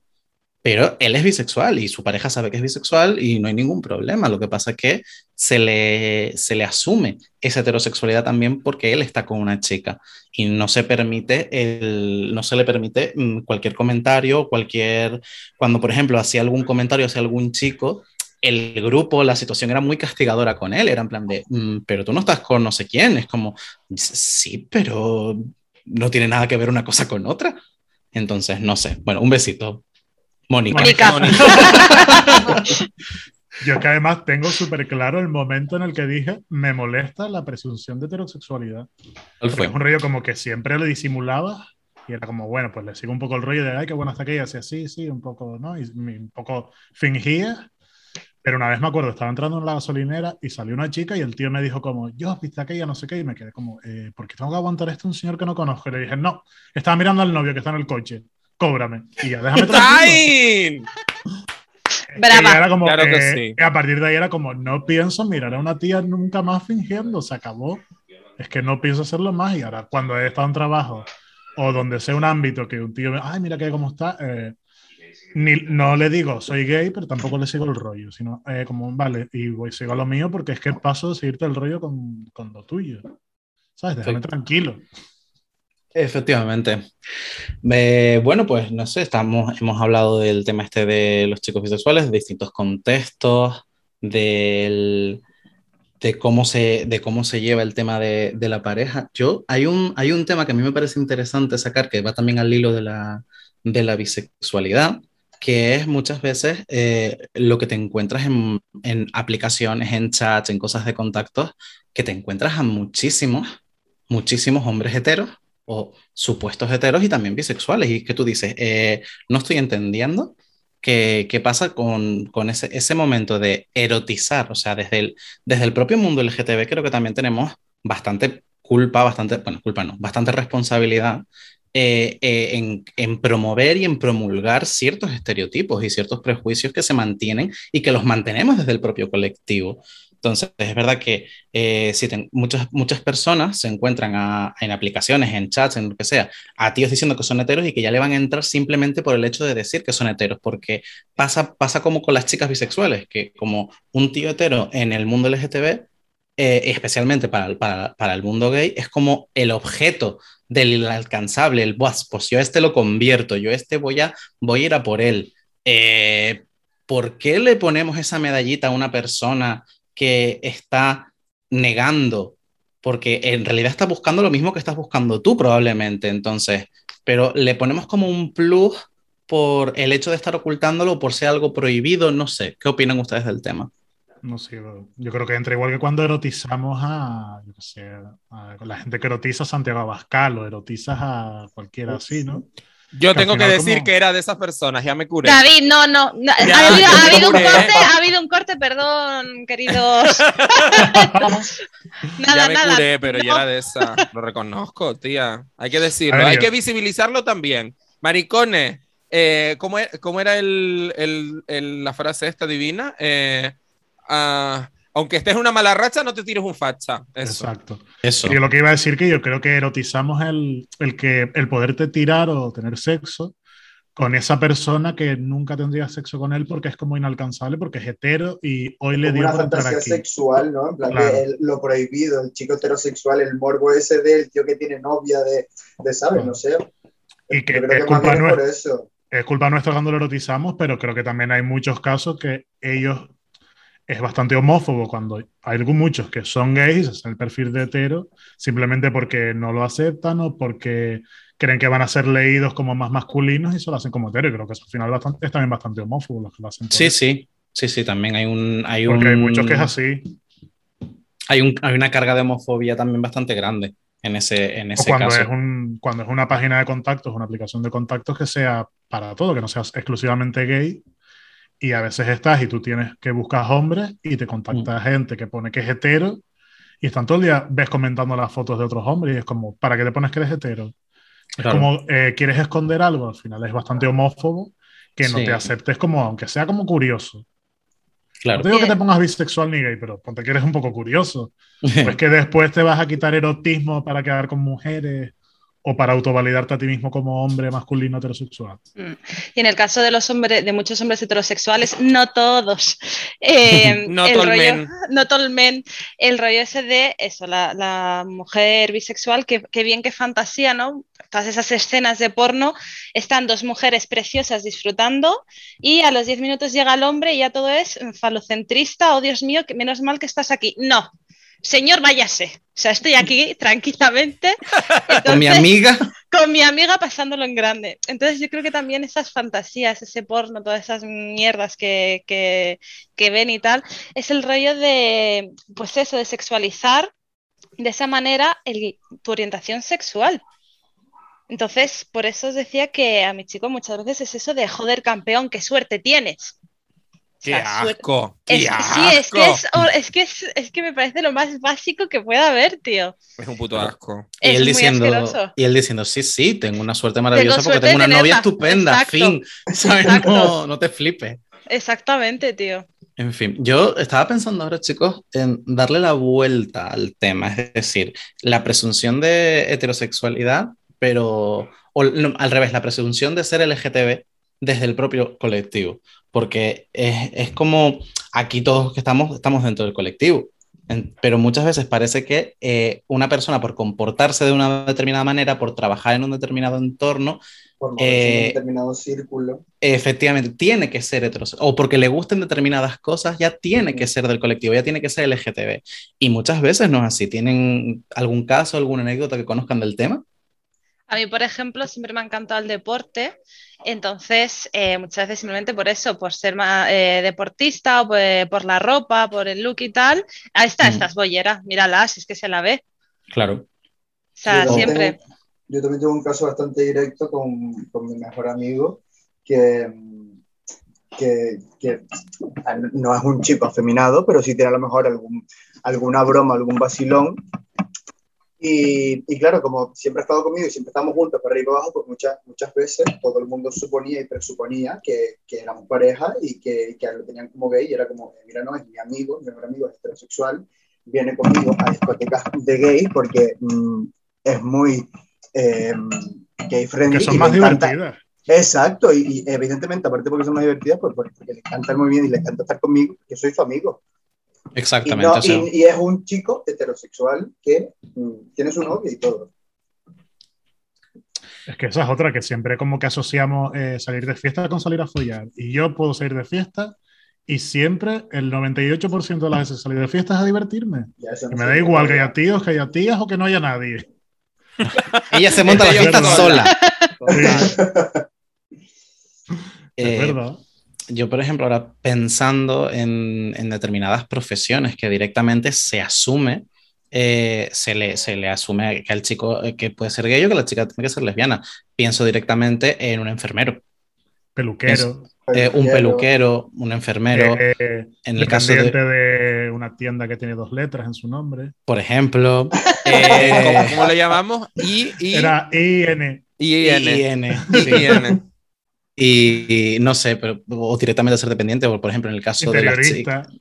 Pero él es bisexual y su pareja sabe que es bisexual y no hay ningún problema. Lo que pasa es que se le, se le asume esa heterosexualidad también porque él está con una chica y no se permite el, no se le permite mm, cualquier comentario, cualquier cuando por ejemplo hacía algún comentario hacia algún chico, el grupo, la situación era muy castigadora con él, era en plan de, "Mm, pero tú no estás con no sé quién, es como, sí, pero no tiene nada que ver una cosa con otra. Entonces, no sé, bueno, un besito. Mónica. Mónica. Yo que además tengo súper claro el momento en el que dije, me molesta la presunción de heterosexualidad. ¿Cuál Porque fue? es un rollo como que siempre lo disimulaba y era como, bueno, pues le sigo un poco el rollo de, ay, qué buena está aquella, así, sí, un poco, ¿no? Y un poco fingía. Pero una vez me acuerdo, estaba entrando en la gasolinera y salió una chica y el tío me dijo como, yo, viste aquella, no sé qué, y me quedé como, eh, ¿por qué tengo que aguantar esto a un señor que no conozco? Y le dije, no, estaba mirando al novio que está en el coche, cóbrame. Y ya, déjame tranquilo. ¡Ay! Brava. Como, Claro que eh, sí. A partir de ahí era como, no pienso mirar a una tía nunca más fingiendo, se acabó. Es que no pienso hacerlo más. Y ahora, cuando he estado en trabajo o donde sea un ámbito que un tío me, ay, mira que cómo está, eh, ni, no le digo soy gay, pero tampoco le sigo el rollo, sino eh, como, vale, y voy, sigo lo mío porque es que paso de seguirte el rollo con, con lo tuyo. ¿Sabes? Déjame Sí. tranquilo. Efectivamente. Eh, bueno, pues no sé, estamos, hemos hablado del tema este de los chicos bisexuales, de distintos contextos, del, de, cómo se, de cómo se lleva el tema de, de la pareja. Yo, hay un, hay un tema que a mí me parece interesante sacar, que va también al hilo de la, de la bisexualidad, que es muchas veces eh, lo que te encuentras en, en aplicaciones, en chats, en cosas de contactos, que te encuentras a muchísimos, muchísimos hombres heteros o supuestos heteros y también bisexuales. Y que tú dices, eh, no estoy entendiendo qué, qué pasa con, con ese, ese momento de erotizar. O sea, desde el, desde el propio mundo LGTB creo que también tenemos bastante culpa, bastante, bueno, culpa no, bastante responsabilidad eh, eh, en, en promover y en promulgar ciertos estereotipos y ciertos prejuicios que se mantienen y que los mantenemos desde el propio colectivo. Entonces, es verdad que eh, si muchas, muchas personas se encuentran a- en aplicaciones, en chats, en lo que sea, a tíos diciendo que son heteros y que ya le van a entrar simplemente por el hecho de decir que son heteros, porque pasa, pasa como con las chicas bisexuales, que como un tío hetero en el mundo LGTB, eh, especialmente para, para, para el mundo gay, es como el objeto del inalcanzable, el "Buah, pues yo este lo convierto, yo este voy a, voy a ir a por él. Eh, ¿Por qué le ponemos esa medallita a una persona que está negando? Porque en realidad está buscando lo mismo que estás buscando tú probablemente, entonces, pero le ponemos como un plus por el hecho de estar ocultándolo por ser algo prohibido, no sé, ¿qué opinan ustedes del tema? No sé, yo creo que entra igual que cuando erotizamos a, yo sé, a la gente que erotiza a Santiago Abascal o erotizas a cualquiera así, ¿no? Yo Que tengo que decir como- que era de esas personas, ya me curé. David, no, no. no, Ya, ha, habido, ha un corte, ha habido un corte, perdón, queridos. nada, ya me nada. curé, pero ya era de esa. Lo reconozco, tía. Hay que decirlo. Ver, Hay yo- que visibilizarlo también. Maricones, eh, ¿cómo, e- cómo era el, el- el- la frase esta divina? Eh, ah, aunque estés en una mala racha, no te tires un facha. Eso. Exacto. Eso. Y lo que iba a decir que yo creo que erotizamos el, el que el poderte tirar o tener sexo con esa persona que nunca tendría sexo con él porque es como inalcanzable, porque es hetero y hoy le dio una por entrar fantasía aquí. sexual, ¿no? En plan, Claro. de el- lo prohibido, el chico heterosexual, el morbo ese del tío que tiene novia, de, de ¿sabes? No sé. Y que creo es que más culpa es por nuestra. eso. es culpa nuestra cuando lo erotizamos, pero creo que también hay muchos casos que ellos es bastante homófobo cuando hay muchos que son gays, es el perfil de hetero, simplemente porque no lo aceptan o porque creen que van a ser leídos como más masculinos y se lo hacen como hetero. Y creo que eso al final bastante- es también bastante homófobo los que lo hacen. Sí, eso. sí. Sí, sí, también hay un. Hay Porque un, hay muchos que es así. Hay, un, hay una carga de homofobia también bastante grande en ese, en O ese cuando caso. es, un, cuando es una página de contactos, una aplicación de contactos que sea para todo, que no sea exclusivamente gay. Y a veces estás y tú tienes que buscar hombres y te contacta Mm. gente que pone que es hetero y están todo el día ves comentando las fotos de otros hombres y es como, ¿para qué te pones que eres hetero? Es Claro. como, eh, ¿quieres esconder algo? Al final es bastante homófobo que no Sí. te aceptes como, aunque sea como curioso. Claro. No te digo que te pongas bisexual ni gay, pero ponte que eres un poco curioso. Pues que después te vas a quitar erotismo para quedar con mujeres o para autovalidarte a ti mismo como hombre masculino heterosexual. Mm. Y en el caso de los hombres, de muchos hombres heterosexuales, no todos. eh, Not el all rollo, men. not all men, el rollo ese de eso, la, la mujer bisexual, que, que bien que fantasía, ¿no? Todas esas escenas de porno, están dos mujeres preciosas disfrutando y a los 10 minutos llega el hombre y ya todo es falocentrista, oh Dios mío, que menos mal que estás aquí. No, señor, váyase. O sea, estoy aquí tranquilamente. Con mi amiga. con mi amiga pasándolo en grande. Entonces yo creo que también esas fantasías, ese porno, todas esas mierdas que, que, que ven y tal, es el rollo de, pues eso, de sexualizar de esa manera el- tu orientación sexual. Entonces, por eso os decía que a mi chico muchas veces es eso de, joder, campeón, qué suerte tienes. O ¡Qué sea, asco! ¡Qué Es, sí, asco! es que es, es que es, es que me parece lo más básico que pueda haber, tío. Es un puto asco. Y Es él, muy diciendo, asqueroso. y él diciendo, sí, sí, tengo una suerte maravillosa porque suerte tengo una novia estupenda, Exacto. fin. ¿Sabes? No, no te flipes. Exactamente, tío. En fin, yo estaba pensando ahora, chicos, en darle la vuelta al tema, es decir, la presunción de heterosexualidad, pero o, no, al revés, la presunción de ser LGTB desde el propio colectivo, porque es, es como aquí todos que estamos, estamos dentro del colectivo, en- pero muchas veces parece que eh, una persona por comportarse de una determinada manera, por trabajar en un determinado entorno, Por en Eh, un determinado círculo. efectivamente tiene que ser heterosexual, o porque le gusten determinadas cosas, ya tiene que ser del colectivo, ya tiene que ser LGTB. Y muchas veces no es así. ¿Tienen algún caso, alguna anécdota que conozcan del tema? A mí, por ejemplo, siempre me ha encantado el deporte, entonces eh, muchas veces simplemente por eso, por ser eh, deportista o por, por la ropa, por el look y tal, ahí está, Mm. esta es bollera, mírala, si es que se la ve. Claro. O sea, Yo también siempre. tengo- yo también tengo un caso bastante directo con, con mi mejor amigo, que, que, que no es un chico afeminado, pero sí tiene a lo mejor algún, alguna broma, algún vacilón. Y, y claro, como siempre ha estado conmigo y siempre estamos juntos para arriba y abajo, pues muchas, muchas veces todo el mundo suponía y presuponía que, que éramos pareja y que, que lo tenían como gay y era como, eh, mira, no, es mi amigo, mi mejor amigo es heterosexual, viene conmigo a discotecas de gay porque mm, es muy eh, gay friendly. Que son más encanta- divertidas. Exacto, y, y evidentemente, aparte porque son más divertidas, pues porque, le encanta muy bien y le encanta estar conmigo, yo soy su amigo. Y, Exactamente. no- o sea, y- y es un chico heterosexual que mm, tiene su novia y todo. Es que esa es otra que siempre como que asociamos eh, salir de fiesta con salir a follar. Y yo puedo salir de fiesta y siempre el 98% de las veces salir de fiesta es a divertirme. Y no me da igual que haya tíos, que haya tías o que no haya nadie. ella se monta la fiesta sola. sola. Es Eh, verdad. Yo, por ejemplo, ahora pensando en, en determinadas profesiones que directamente se asume, eh, se, le, se le asume que el chico eh, que puede ser gay o que la chica tiene que ser lesbiana. Pienso directamente en un enfermero, Peluquero. eh, un peluquero, un enfermero. eh, en el caso de, de... una tienda que tiene dos letras en su nombre. por ejemplo, ¿cómo, cómo le llamamos? I, I, Era IN. I, N. IN, I, sí. N. Y, y no sé, pero, o directamente ser dependiente, por ejemplo en el caso de las,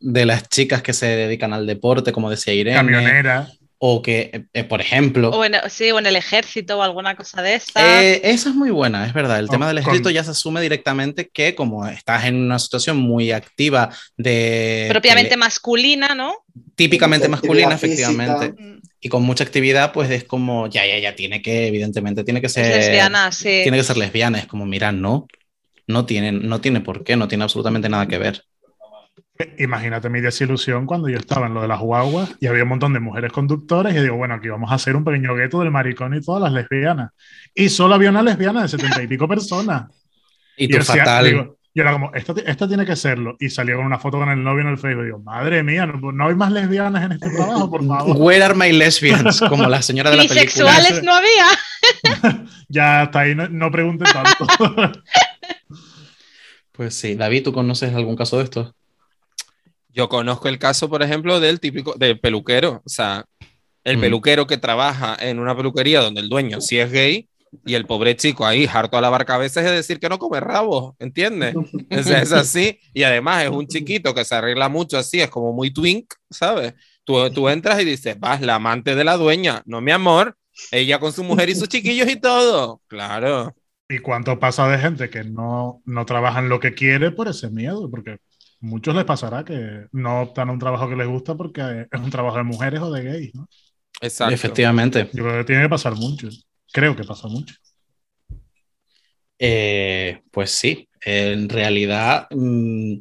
de chicas que se dedican al deporte, como decía Irene, camionera. o que, eh, por ejemplo, O en, sí, o en el ejército o alguna cosa de esta. Eh, esa es muy buena, es verdad. El tema del con- ejército ya se asume directamente que como estás en una situación muy activa de... propiamente que- masculina, ¿no? típicamente masculina, física. efectivamente, Mm, y con mucha actividad, pues es como, ya, ya, ya, tiene que, evidentemente, tiene que Es ser... lesbiana, sí. Tiene que ser lesbiana, es como, mira, no, no tiene, no tiene por qué, no tiene absolutamente nada que ver. Imagínate mi desilusión cuando yo estaba en lo de las guaguas y había un montón de mujeres conductoras y digo, bueno, aquí vamos a hacer un pequeño gueto del maricón y todas las lesbianas. Y solo había una lesbiana de setenta y pico personas. Y yo tú decía- fatal. digo- y era como, esta, esta tiene que serlo. Y salió con una foto con el novio en el Facebook. Y digo, madre mía, no, no hay más lesbianas en este trabajo, por favor. Where are my lesbians? Como la señora de la película. Bisexuales no había. Ya hasta ahí no, no pregunte tanto. Pues sí, David, ¿tú conoces algún caso de esto? Yo conozco el caso, por ejemplo, del típico, del peluquero. O sea, el Mm. peluquero que trabaja en una peluquería donde el dueño sí es gay y el pobre chico ahí harto a lavar cabezas es decir que no come rabo, ¿entiendes? O sea, es así. Y además es un chiquito que se arregla mucho así, es como muy twink, ¿sabes? Tú, tú entras y dices, vas, la amante de la dueña. No, mi amor, ella con su mujer y sus chiquillos y todo. Claro. ¿Y cuánto pasa de gente que no, no trabaja en lo que quiere por ese miedo? Porque muchos les pasará que no optan a un trabajo que les gusta porque es un trabajo de mujeres o de gays, ¿no? Exacto. Efectivamente. Yo creo que tiene que pasar mucho. Creo que pasa mucho. Eh, pues sí, en realidad mm,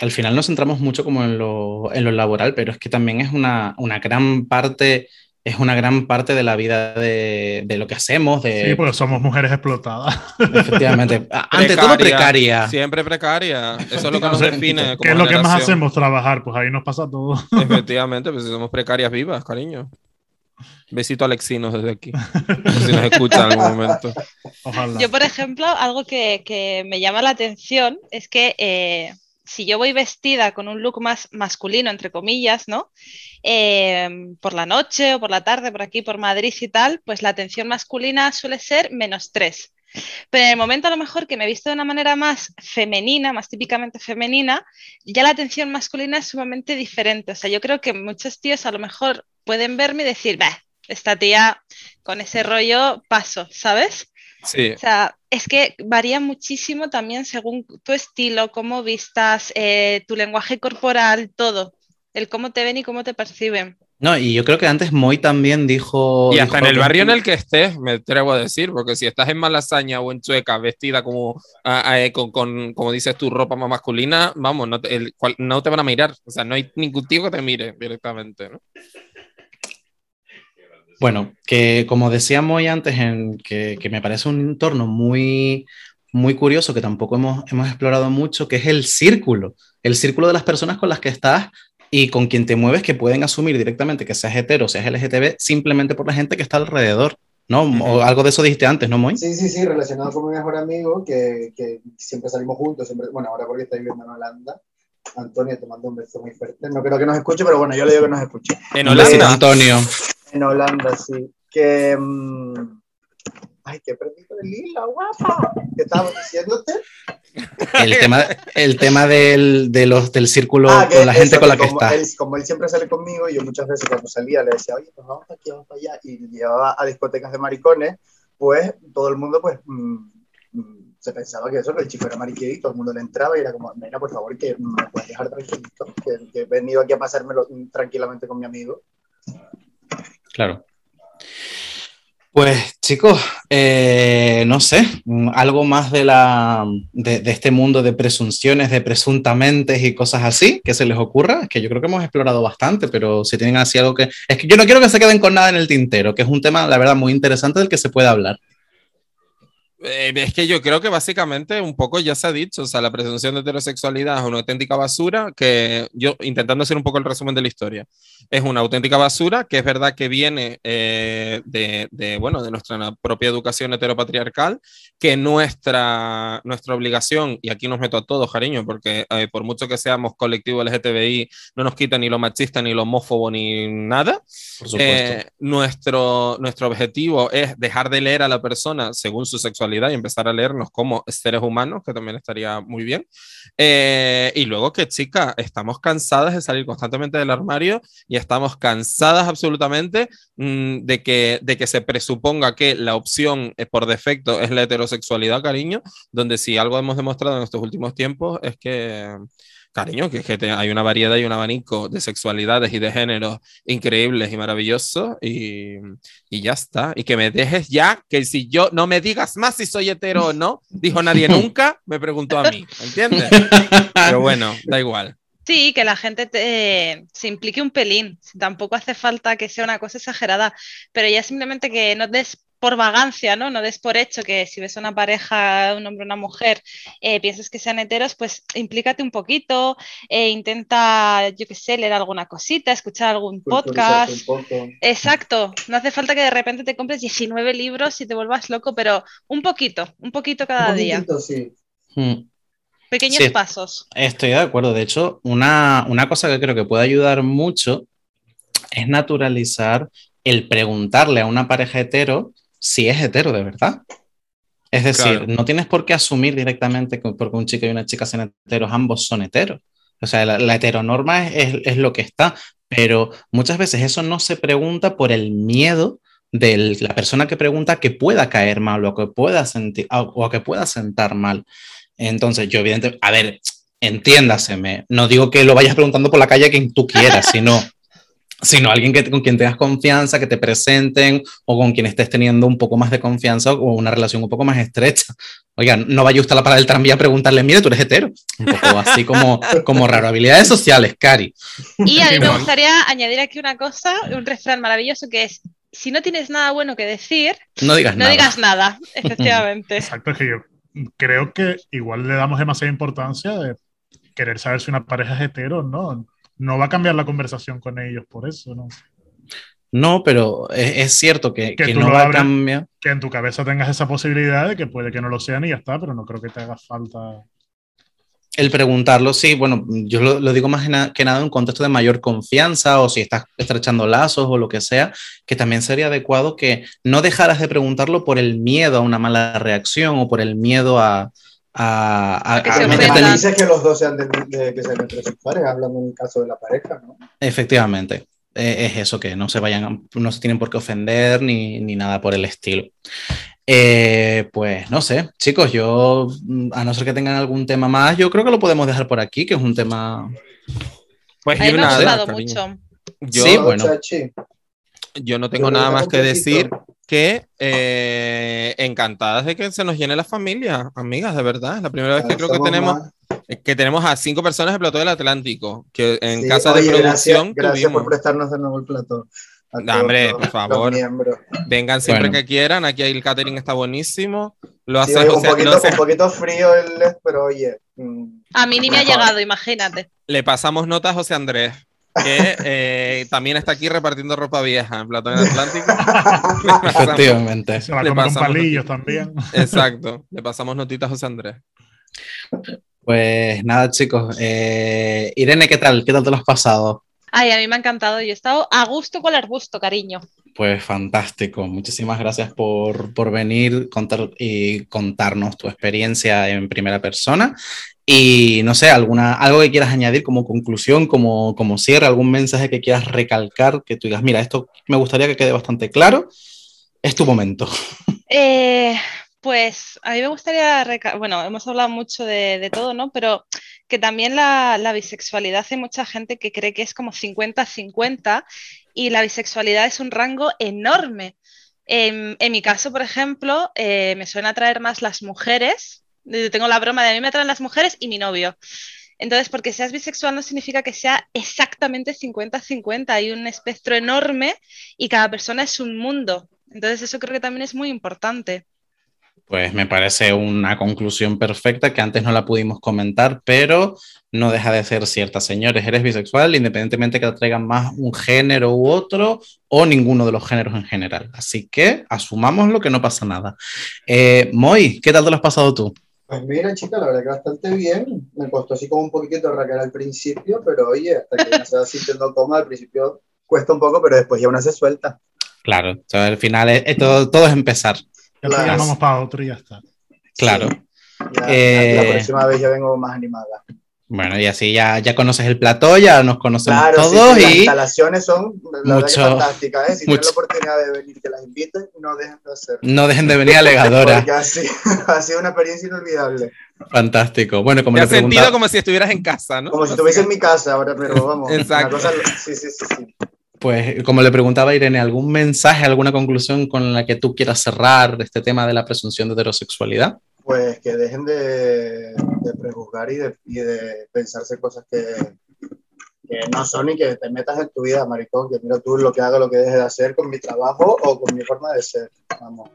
al final nos centramos mucho como en lo, en lo laboral, pero es que también es una, una gran parte, es una gran parte de la vida de, de lo que hacemos, de, Sí, porque somos mujeres explotadas. efectivamente, a- ante todo precaria. Siempre precaria. Eso es lo que nos define. ¿Qué es lo que más hacemos? Trabajar. Pues ahí nos pasa todo. Efectivamente, pues si somos precarias vivas, cariño. Besito a Alexinos desde aquí. Por si nos escucha en algún momento. Ojalá. Yo, por ejemplo, algo que, que me llama la atención es que eh, si yo voy vestida con un look más masculino, entre comillas, ¿no? Eh, por la noche o por la tarde, por aquí, por Madrid y tal, pues la atención masculina suele ser menos tres. Pero en el momento a lo mejor que me he visto de una manera más femenina, más típicamente femenina, ya la atención masculina es sumamente diferente. O sea, yo creo que muchos tíos a lo mejor pueden verme y decir, bah, esta tía con ese rollo paso, ¿sabes? Sí. O sea, es que varía muchísimo también según tu estilo, cómo vistas, eh, tu lenguaje corporal, todo. El cómo te ven y cómo te perciben. No, y yo creo que antes Moy también dijo... Y hasta dijo en el barrio en el que estés, me atrevo a decir, porque si estás en Malasaña o en Chueca vestida como, ah, ah, eh, con, con- como dices tu ropa más masculina, vamos, no te, el cual- no te van a mirar. O sea, no hay ningún tío que te mire directamente, ¿no? Bueno, que como decíamos hoy antes, en, que, que me parece un entorno muy, muy curioso que tampoco hemos, hemos explorado mucho, que es el círculo, el círculo de las personas con las que estás y con quien te mueves que pueden asumir directamente que seas hetero, seas LGTB, simplemente por la gente que está alrededor, ¿no? O algo de eso dijiste antes, ¿no, Moy? Sí, sí, sí, relacionado con mi mejor amigo, que, que siempre salimos juntos, siempre, bueno, ahora porque está viviendo en Holanda. Antonio, te mando un beso muy fuerte. No creo que nos escuche, pero bueno, yo le digo que nos escuche. En Holanda. Antonio. En Holanda, sí. Que. mm, ay, que perdí con el hilo, guapa. ¿Qué estábamos diciéndote? El tema, el tema del, de los, del círculo Ah, con la gente eso, con la que estás. Él, como él siempre sale conmigo, y yo muchas veces cuando salía le decía, oye, pues vamos para aquí, vamos para allá, y le llevaba a discotecas de maricones, pues todo el mundo, pues. mm, mm, se pensaba que eso, el chico era mariquero todo el mundo le entraba y era como, nena, por favor, que me puedes dejar tranquilito, que, que he venido aquí a pasármelo tranquilamente con mi amigo. Claro. Pues chicos, eh, no sé, mm, algo más de, la, de, este mundo de presunciones, de presuntamente y cosas así, que se les ocurra, que yo creo que hemos explorado bastante, pero si tienen así algo que... Es que yo no quiero que se queden con nada en el tintero, que es un tema, la verdad, muy interesante del que se puede hablar. Eh, es que yo creo que básicamente un poco ya se ha dicho, o sea, la presunción de heterosexualidad es una auténtica basura que yo, intentando hacer un poco el resumen de la historia, es una auténtica basura que es verdad que viene eh, de, de, bueno, de nuestra propia educación heteropatriarcal, que nuestra, nuestra obligación, y aquí nos meto a todos, cariño, porque eh, por mucho que seamos colectivo LGTBI, no nos quita ni lo machista, ni lo homófobo, ni nada, Por supuesto. eh, nuestro, nuestro objetivo es dejar de leer a la persona según su sexualidad y empezar a leernos como seres humanos, que también estaría muy bien. Eh, y luego que, chica, estamos cansadas de salir constantemente del armario y estamos cansadas absolutamente mm, de, que, de que se presuponga que la opción eh, por defecto es la heterosexualidad, cariño, donde si algo hemos demostrado en estos últimos tiempos es que cariño, que, que hay una variedad y un abanico de sexualidades y de géneros increíbles y maravillosos y, y, ya está. Y que me dejes ya, que si yo no me digas más si soy hetero o no, dijo nadie nunca, me preguntó a mí, ¿entiendes? Pero bueno, da igual. Sí, que la gente te, se implique un pelín. Tampoco hace falta que sea una cosa exagerada, pero ya simplemente que no des por vagancia, ¿no? No des por hecho que si ves una pareja, un hombre o una mujer, eh, piensas que sean heteros, pues implícate un poquito, e intenta, yo qué sé, leer alguna cosita, escuchar algún podcast. Exacto, no hace falta que de repente te compres 19 libros y te vuelvas loco, pero un poquito, un poquito cada día. Sí. Hmm. Pequeños pasos. Estoy de acuerdo. De hecho, una, una cosa que creo que puede ayudar mucho es naturalizar el preguntarle a una pareja hetero si es hetero de verdad. Es decir, no tienes por qué asumir directamente que porque un chico y una chica sean heteros, ambos son heteros. O sea, la, heteronorma es, es, lo que está, pero muchas veces eso no se pregunta por el miedo de la persona que pregunta que pueda caer mal o que pueda sentir o que pueda sentar mal. Entonces, yo evidentemente, a ver, entiéndaseme, no digo que lo vayas preguntando por la calle a quien tú quieras, sino sino alguien que, con quien tengas confianza, que te presenten o con quien estés teniendo un poco más de confianza o una relación un poco más estrecha. Oiga, no vaya usted a la parada del tranvía a preguntarle, mire, tú eres hetero. Un poco así como, como raro. Habilidades sociales, Cari. Y a mí me gustaría añadir aquí una cosa, un refrán maravilloso que es, si no tienes nada bueno que decir, no digas no nada. digas nada, efectivamente. Exacto, es que yo creo que igual le damos demasiada importancia de querer saber si una pareja es hetero o no no va a cambiar la conversación con ellos por eso, ¿no? No, pero es, cierto que, que, no va a cambiar. Que en tu cabeza tengas esa posibilidad de que puede que no lo sean y ya está, pero no creo que te haga falta. El preguntarlo, sí, bueno, yo lo, digo más que nada en un contexto de mayor confianza o si estás estrechando lazos o lo que sea, que también sería adecuado que no dejaras de preguntarlo por el miedo a una mala reacción o por el miedo a, a, a, que, a dice que los dos sean de, que sean heterosexuales, hablando en el caso de la pareja, ¿no? Efectivamente, e, es eso, que no se vayan, no se tienen por qué ofender ni, ni nada por el estilo. Eh, pues no sé, chicos, yo, a no ser que tengan algún tema más, yo creo que lo podemos dejar por aquí, que es un tema... Pues yo nada, mucho. Yo, sí, bueno, yo no tengo nada más que decir que eh, encantadas de que se nos llene la familia, amigas, de verdad. Es la primera vez que creo que tenemos, que tenemos a cinco personas de Plató del Atlántico, que en casa de producción. Gracias, por prestarnos de nuevo el plató. hombre, por favor. Vengan siempre que quieran. Aquí el catering está buenísimo. Lo hace, un, poquito, un poquito frío el pero oye. Mm, a mí ni me ha llegado, imagínate. Le pasamos notas a José Andrés que eh, también está aquí repartiendo ropa vieja en Platón Atlántico. Efectivamente. Se va a con palillos también. Exacto. Le pasamos notitas a José Andrés. Pues nada, chicos. Eh, Irene, ¿qué tal? ¿Qué tal te lo has pasado? Ay, a mí me ha encantado. Yo he estado a gusto con el arbusto, cariño. Pues fantástico. Muchísimas gracias por, por venir contar, y contarnos tu experiencia en primera persona. Y no sé, alguna, algo que quieras añadir como conclusión, como, como cierre, algún mensaje que quieras recalcar, que tú digas, mira, esto me gustaría que quede bastante claro. Es tu momento. Eh, pues a mí me gustaría, bueno, hemos hablado mucho de, de todo, ¿no? Pero que también la, la, bisexualidad hay mucha gente que cree que es como 50-50 y la bisexualidad es un rango enorme. En, en mi caso, por ejemplo, eh, me suelen atraer más las mujeres. Tengo la broma de a mí me atraen las mujeres y mi novio. Entonces, porque seas bisexual no significa que sea exactamente 50-50. Hay un espectro enorme y cada persona es un mundo. Entonces, eso creo que también es muy importante. Pues me parece una conclusión perfecta que antes no la pudimos comentar, pero no deja de ser cierta. Señores, eres bisexual independientemente que te traigan más un género u otro o ninguno de los géneros en general. Así que asumámoslo que no pasa nada. Eh, Moy, ¿qué tal te lo has pasado tú? Pues mira, chica, la verdad que bastante bien. Me costó así como un poquito arrancar al principio, pero oye, hasta que uno se va sintiendo cómodo, al principio cuesta un poco, pero después ya una se suelta. Claro, al final es, todo, todo es empezar. Ya Claro. llamamos para otro y ya está. Claro. Ya- Eh, la, la próxima vez ya vengo más animada. Bueno, y así ya, ya conoces el plató, ya nos conocemos Claro, todos sí, las y instalaciones son la Mucho- fantásticas. ¿eh? Si mucho- tienen la oportunidad de venir, que las inviten, no dejen de hacerlo. no dejen de venir alegadora. Porque ha sido, ha sido una experiencia inolvidable. Fantástico. Bueno, como Te le has sentido como si estuvieras en casa, ¿no? Como si estuviese en mi casa ahora, pero vamos. Exacto. cosa- sí, sí, sí, sí. pues, como le preguntaba a Irene, ¿algún mensaje, alguna conclusión con la que tú quieras cerrar este tema de la presunción de heterosexualidad? Pues que dejen de, de prejuzgar y de, y de pensarse cosas que, que no son y que te metas en tu vida, maricón. Que mira tú lo que hago, lo que dejes de hacer con mi trabajo o con mi forma de ser. Vamos.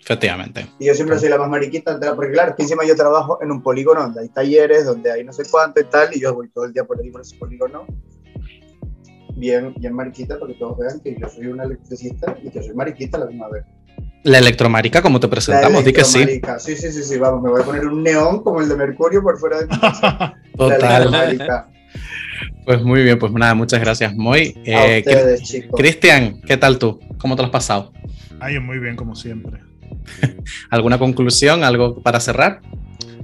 Efectivamente. Y yo siempre soy la más mariquita, porque claro, que encima yo trabajo en un polígono donde hay talleres, donde hay no sé cuánto y tal, y yo voy todo el día por ahí por ese polígono. Bien, bien mariquita, para que todos vean que yo soy una electricista y que soy mariquita a la misma vez. La electromarica, como te La presentamos, di que sí. electromarica. Sí, sí, sí, sí, vamos, me voy a poner un neón como el de Mercurio por fuera de mi casa. La Total. electromarica. Pues muy bien, pues nada, muchas gracias, Moy. Eh. Cristian, ¿qué tal tú? ¿Cómo te lo has pasado? Ay, muy bien, como siempre. ¿Alguna conclusión, algo para cerrar?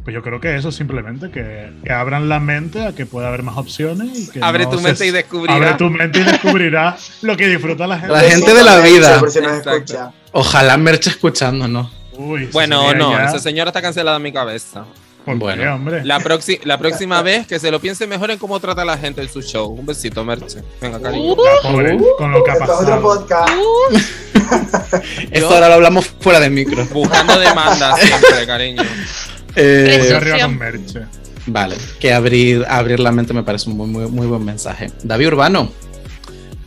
Pues yo creo que eso simplemente, que, que abran la mente a que pueda haber más opciones. Y que Abre no tu se- mente y descubrirás. Abre tu mente y descubrirás lo que disfruta la gente. La gente de la vida. Por si nos Exacto. escucha. Ojalá Merche escuchándonos. Uy, Bueno, no, ya- esa señora está cancelada en mi cabeza. ¿Por qué, Bueno. hombre? La, próxima vez que se lo piense mejor en cómo trata a la gente en su show. Un besito, Merche. Venga, cariño. Uh, con lo que ha otro pasado. podcast. uh, Esto ahora lo hablamos fuera de micro. Buscando demandas siempre, cariño. Eh, arriba con Merche. vale, que abrir, abrir la mente me parece un muy, muy, muy buen mensaje. David Urbano,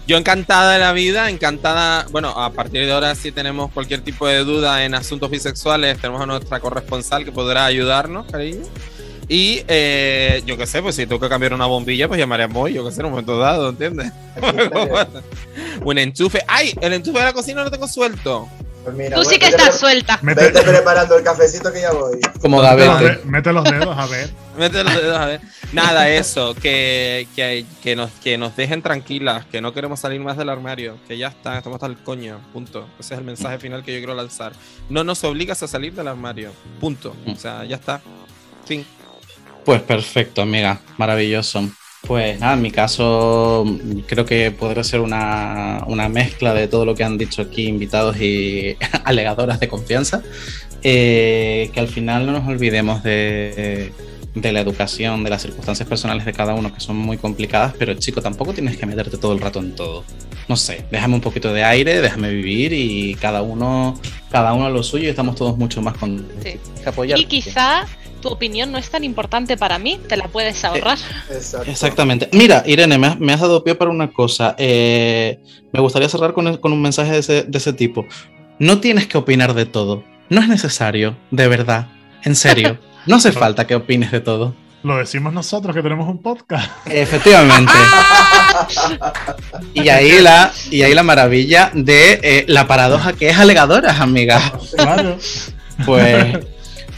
Yo encantada de la vida, encantada. Bueno, a partir de ahora, si tenemos cualquier tipo de duda en asuntos bisexuales, tenemos a nuestra corresponsal que podrá ayudarnos, cariño. Y eh, yo qué sé, pues si tengo que cambiar una bombilla, pues llamaré a Moy, yo qué sé, en un momento dado, ¿entiendes? un enchufe. ¡Ay! El enchufe de la cocina lo tengo suelto. Pues mira, Tú sí que estás pre- suelta. Mete, Vete preparando el cafecito que ya voy. como mete los, Gavete. de- mete los dedos, a ver. Mete los dedos, a ver. Nada, eso, que, que, que, nos, que nos dejen tranquilas, que no queremos salir más del armario, que ya está, estamos hasta el coño, punto. Ese es el mensaje final que yo quiero lanzar. No nos obligas a salir del armario, punto. O sea, ya está. Fin. Pues perfecto, amiga, maravilloso. Pues nada, en mi caso creo que podría ser una, una mezcla de todo lo que han dicho aquí invitados y alegadoras de confianza. Eh, que al final no nos olvidemos de, de la educación, de las circunstancias personales de cada uno, que son muy complicadas, pero chico, tampoco tienes que meterte todo el rato en todo. No sé, déjame un poquito de aire, déjame vivir y cada uno, cada uno a lo suyo y estamos todos mucho más con Sí. que apoyar. Y quizá tu opinión no es tan importante para mí, te la puedes ahorrar. Exacto. Exactamente. Mira, Irene, me has, me has dado pie para una cosa. Eh, me gustaría cerrar con, con un mensaje de ese, de ese tipo. No tienes que opinar de todo. No es necesario, de verdad. En serio. No hace falta que opines de todo. Lo decimos nosotros que tenemos un podcast. Efectivamente. Y ahí la, y ahí la maravilla de eh, la paradoja que es alegadoras, amigas. Claro. Pues,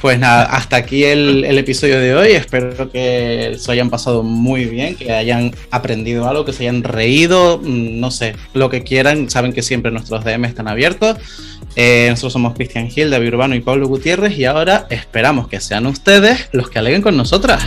pues nada, hasta aquí el, el episodio de hoy. Espero que se hayan pasado muy bien, que hayan aprendido algo, que se hayan reído, mm, no sé, lo que quieran. Saben que siempre nuestros DM están abiertos. Eh, nosotros somos Cristian Gil, David Urbano y Pablo Gutiérrez y ahora esperamos que sean ustedes los que aleguen con nosotras.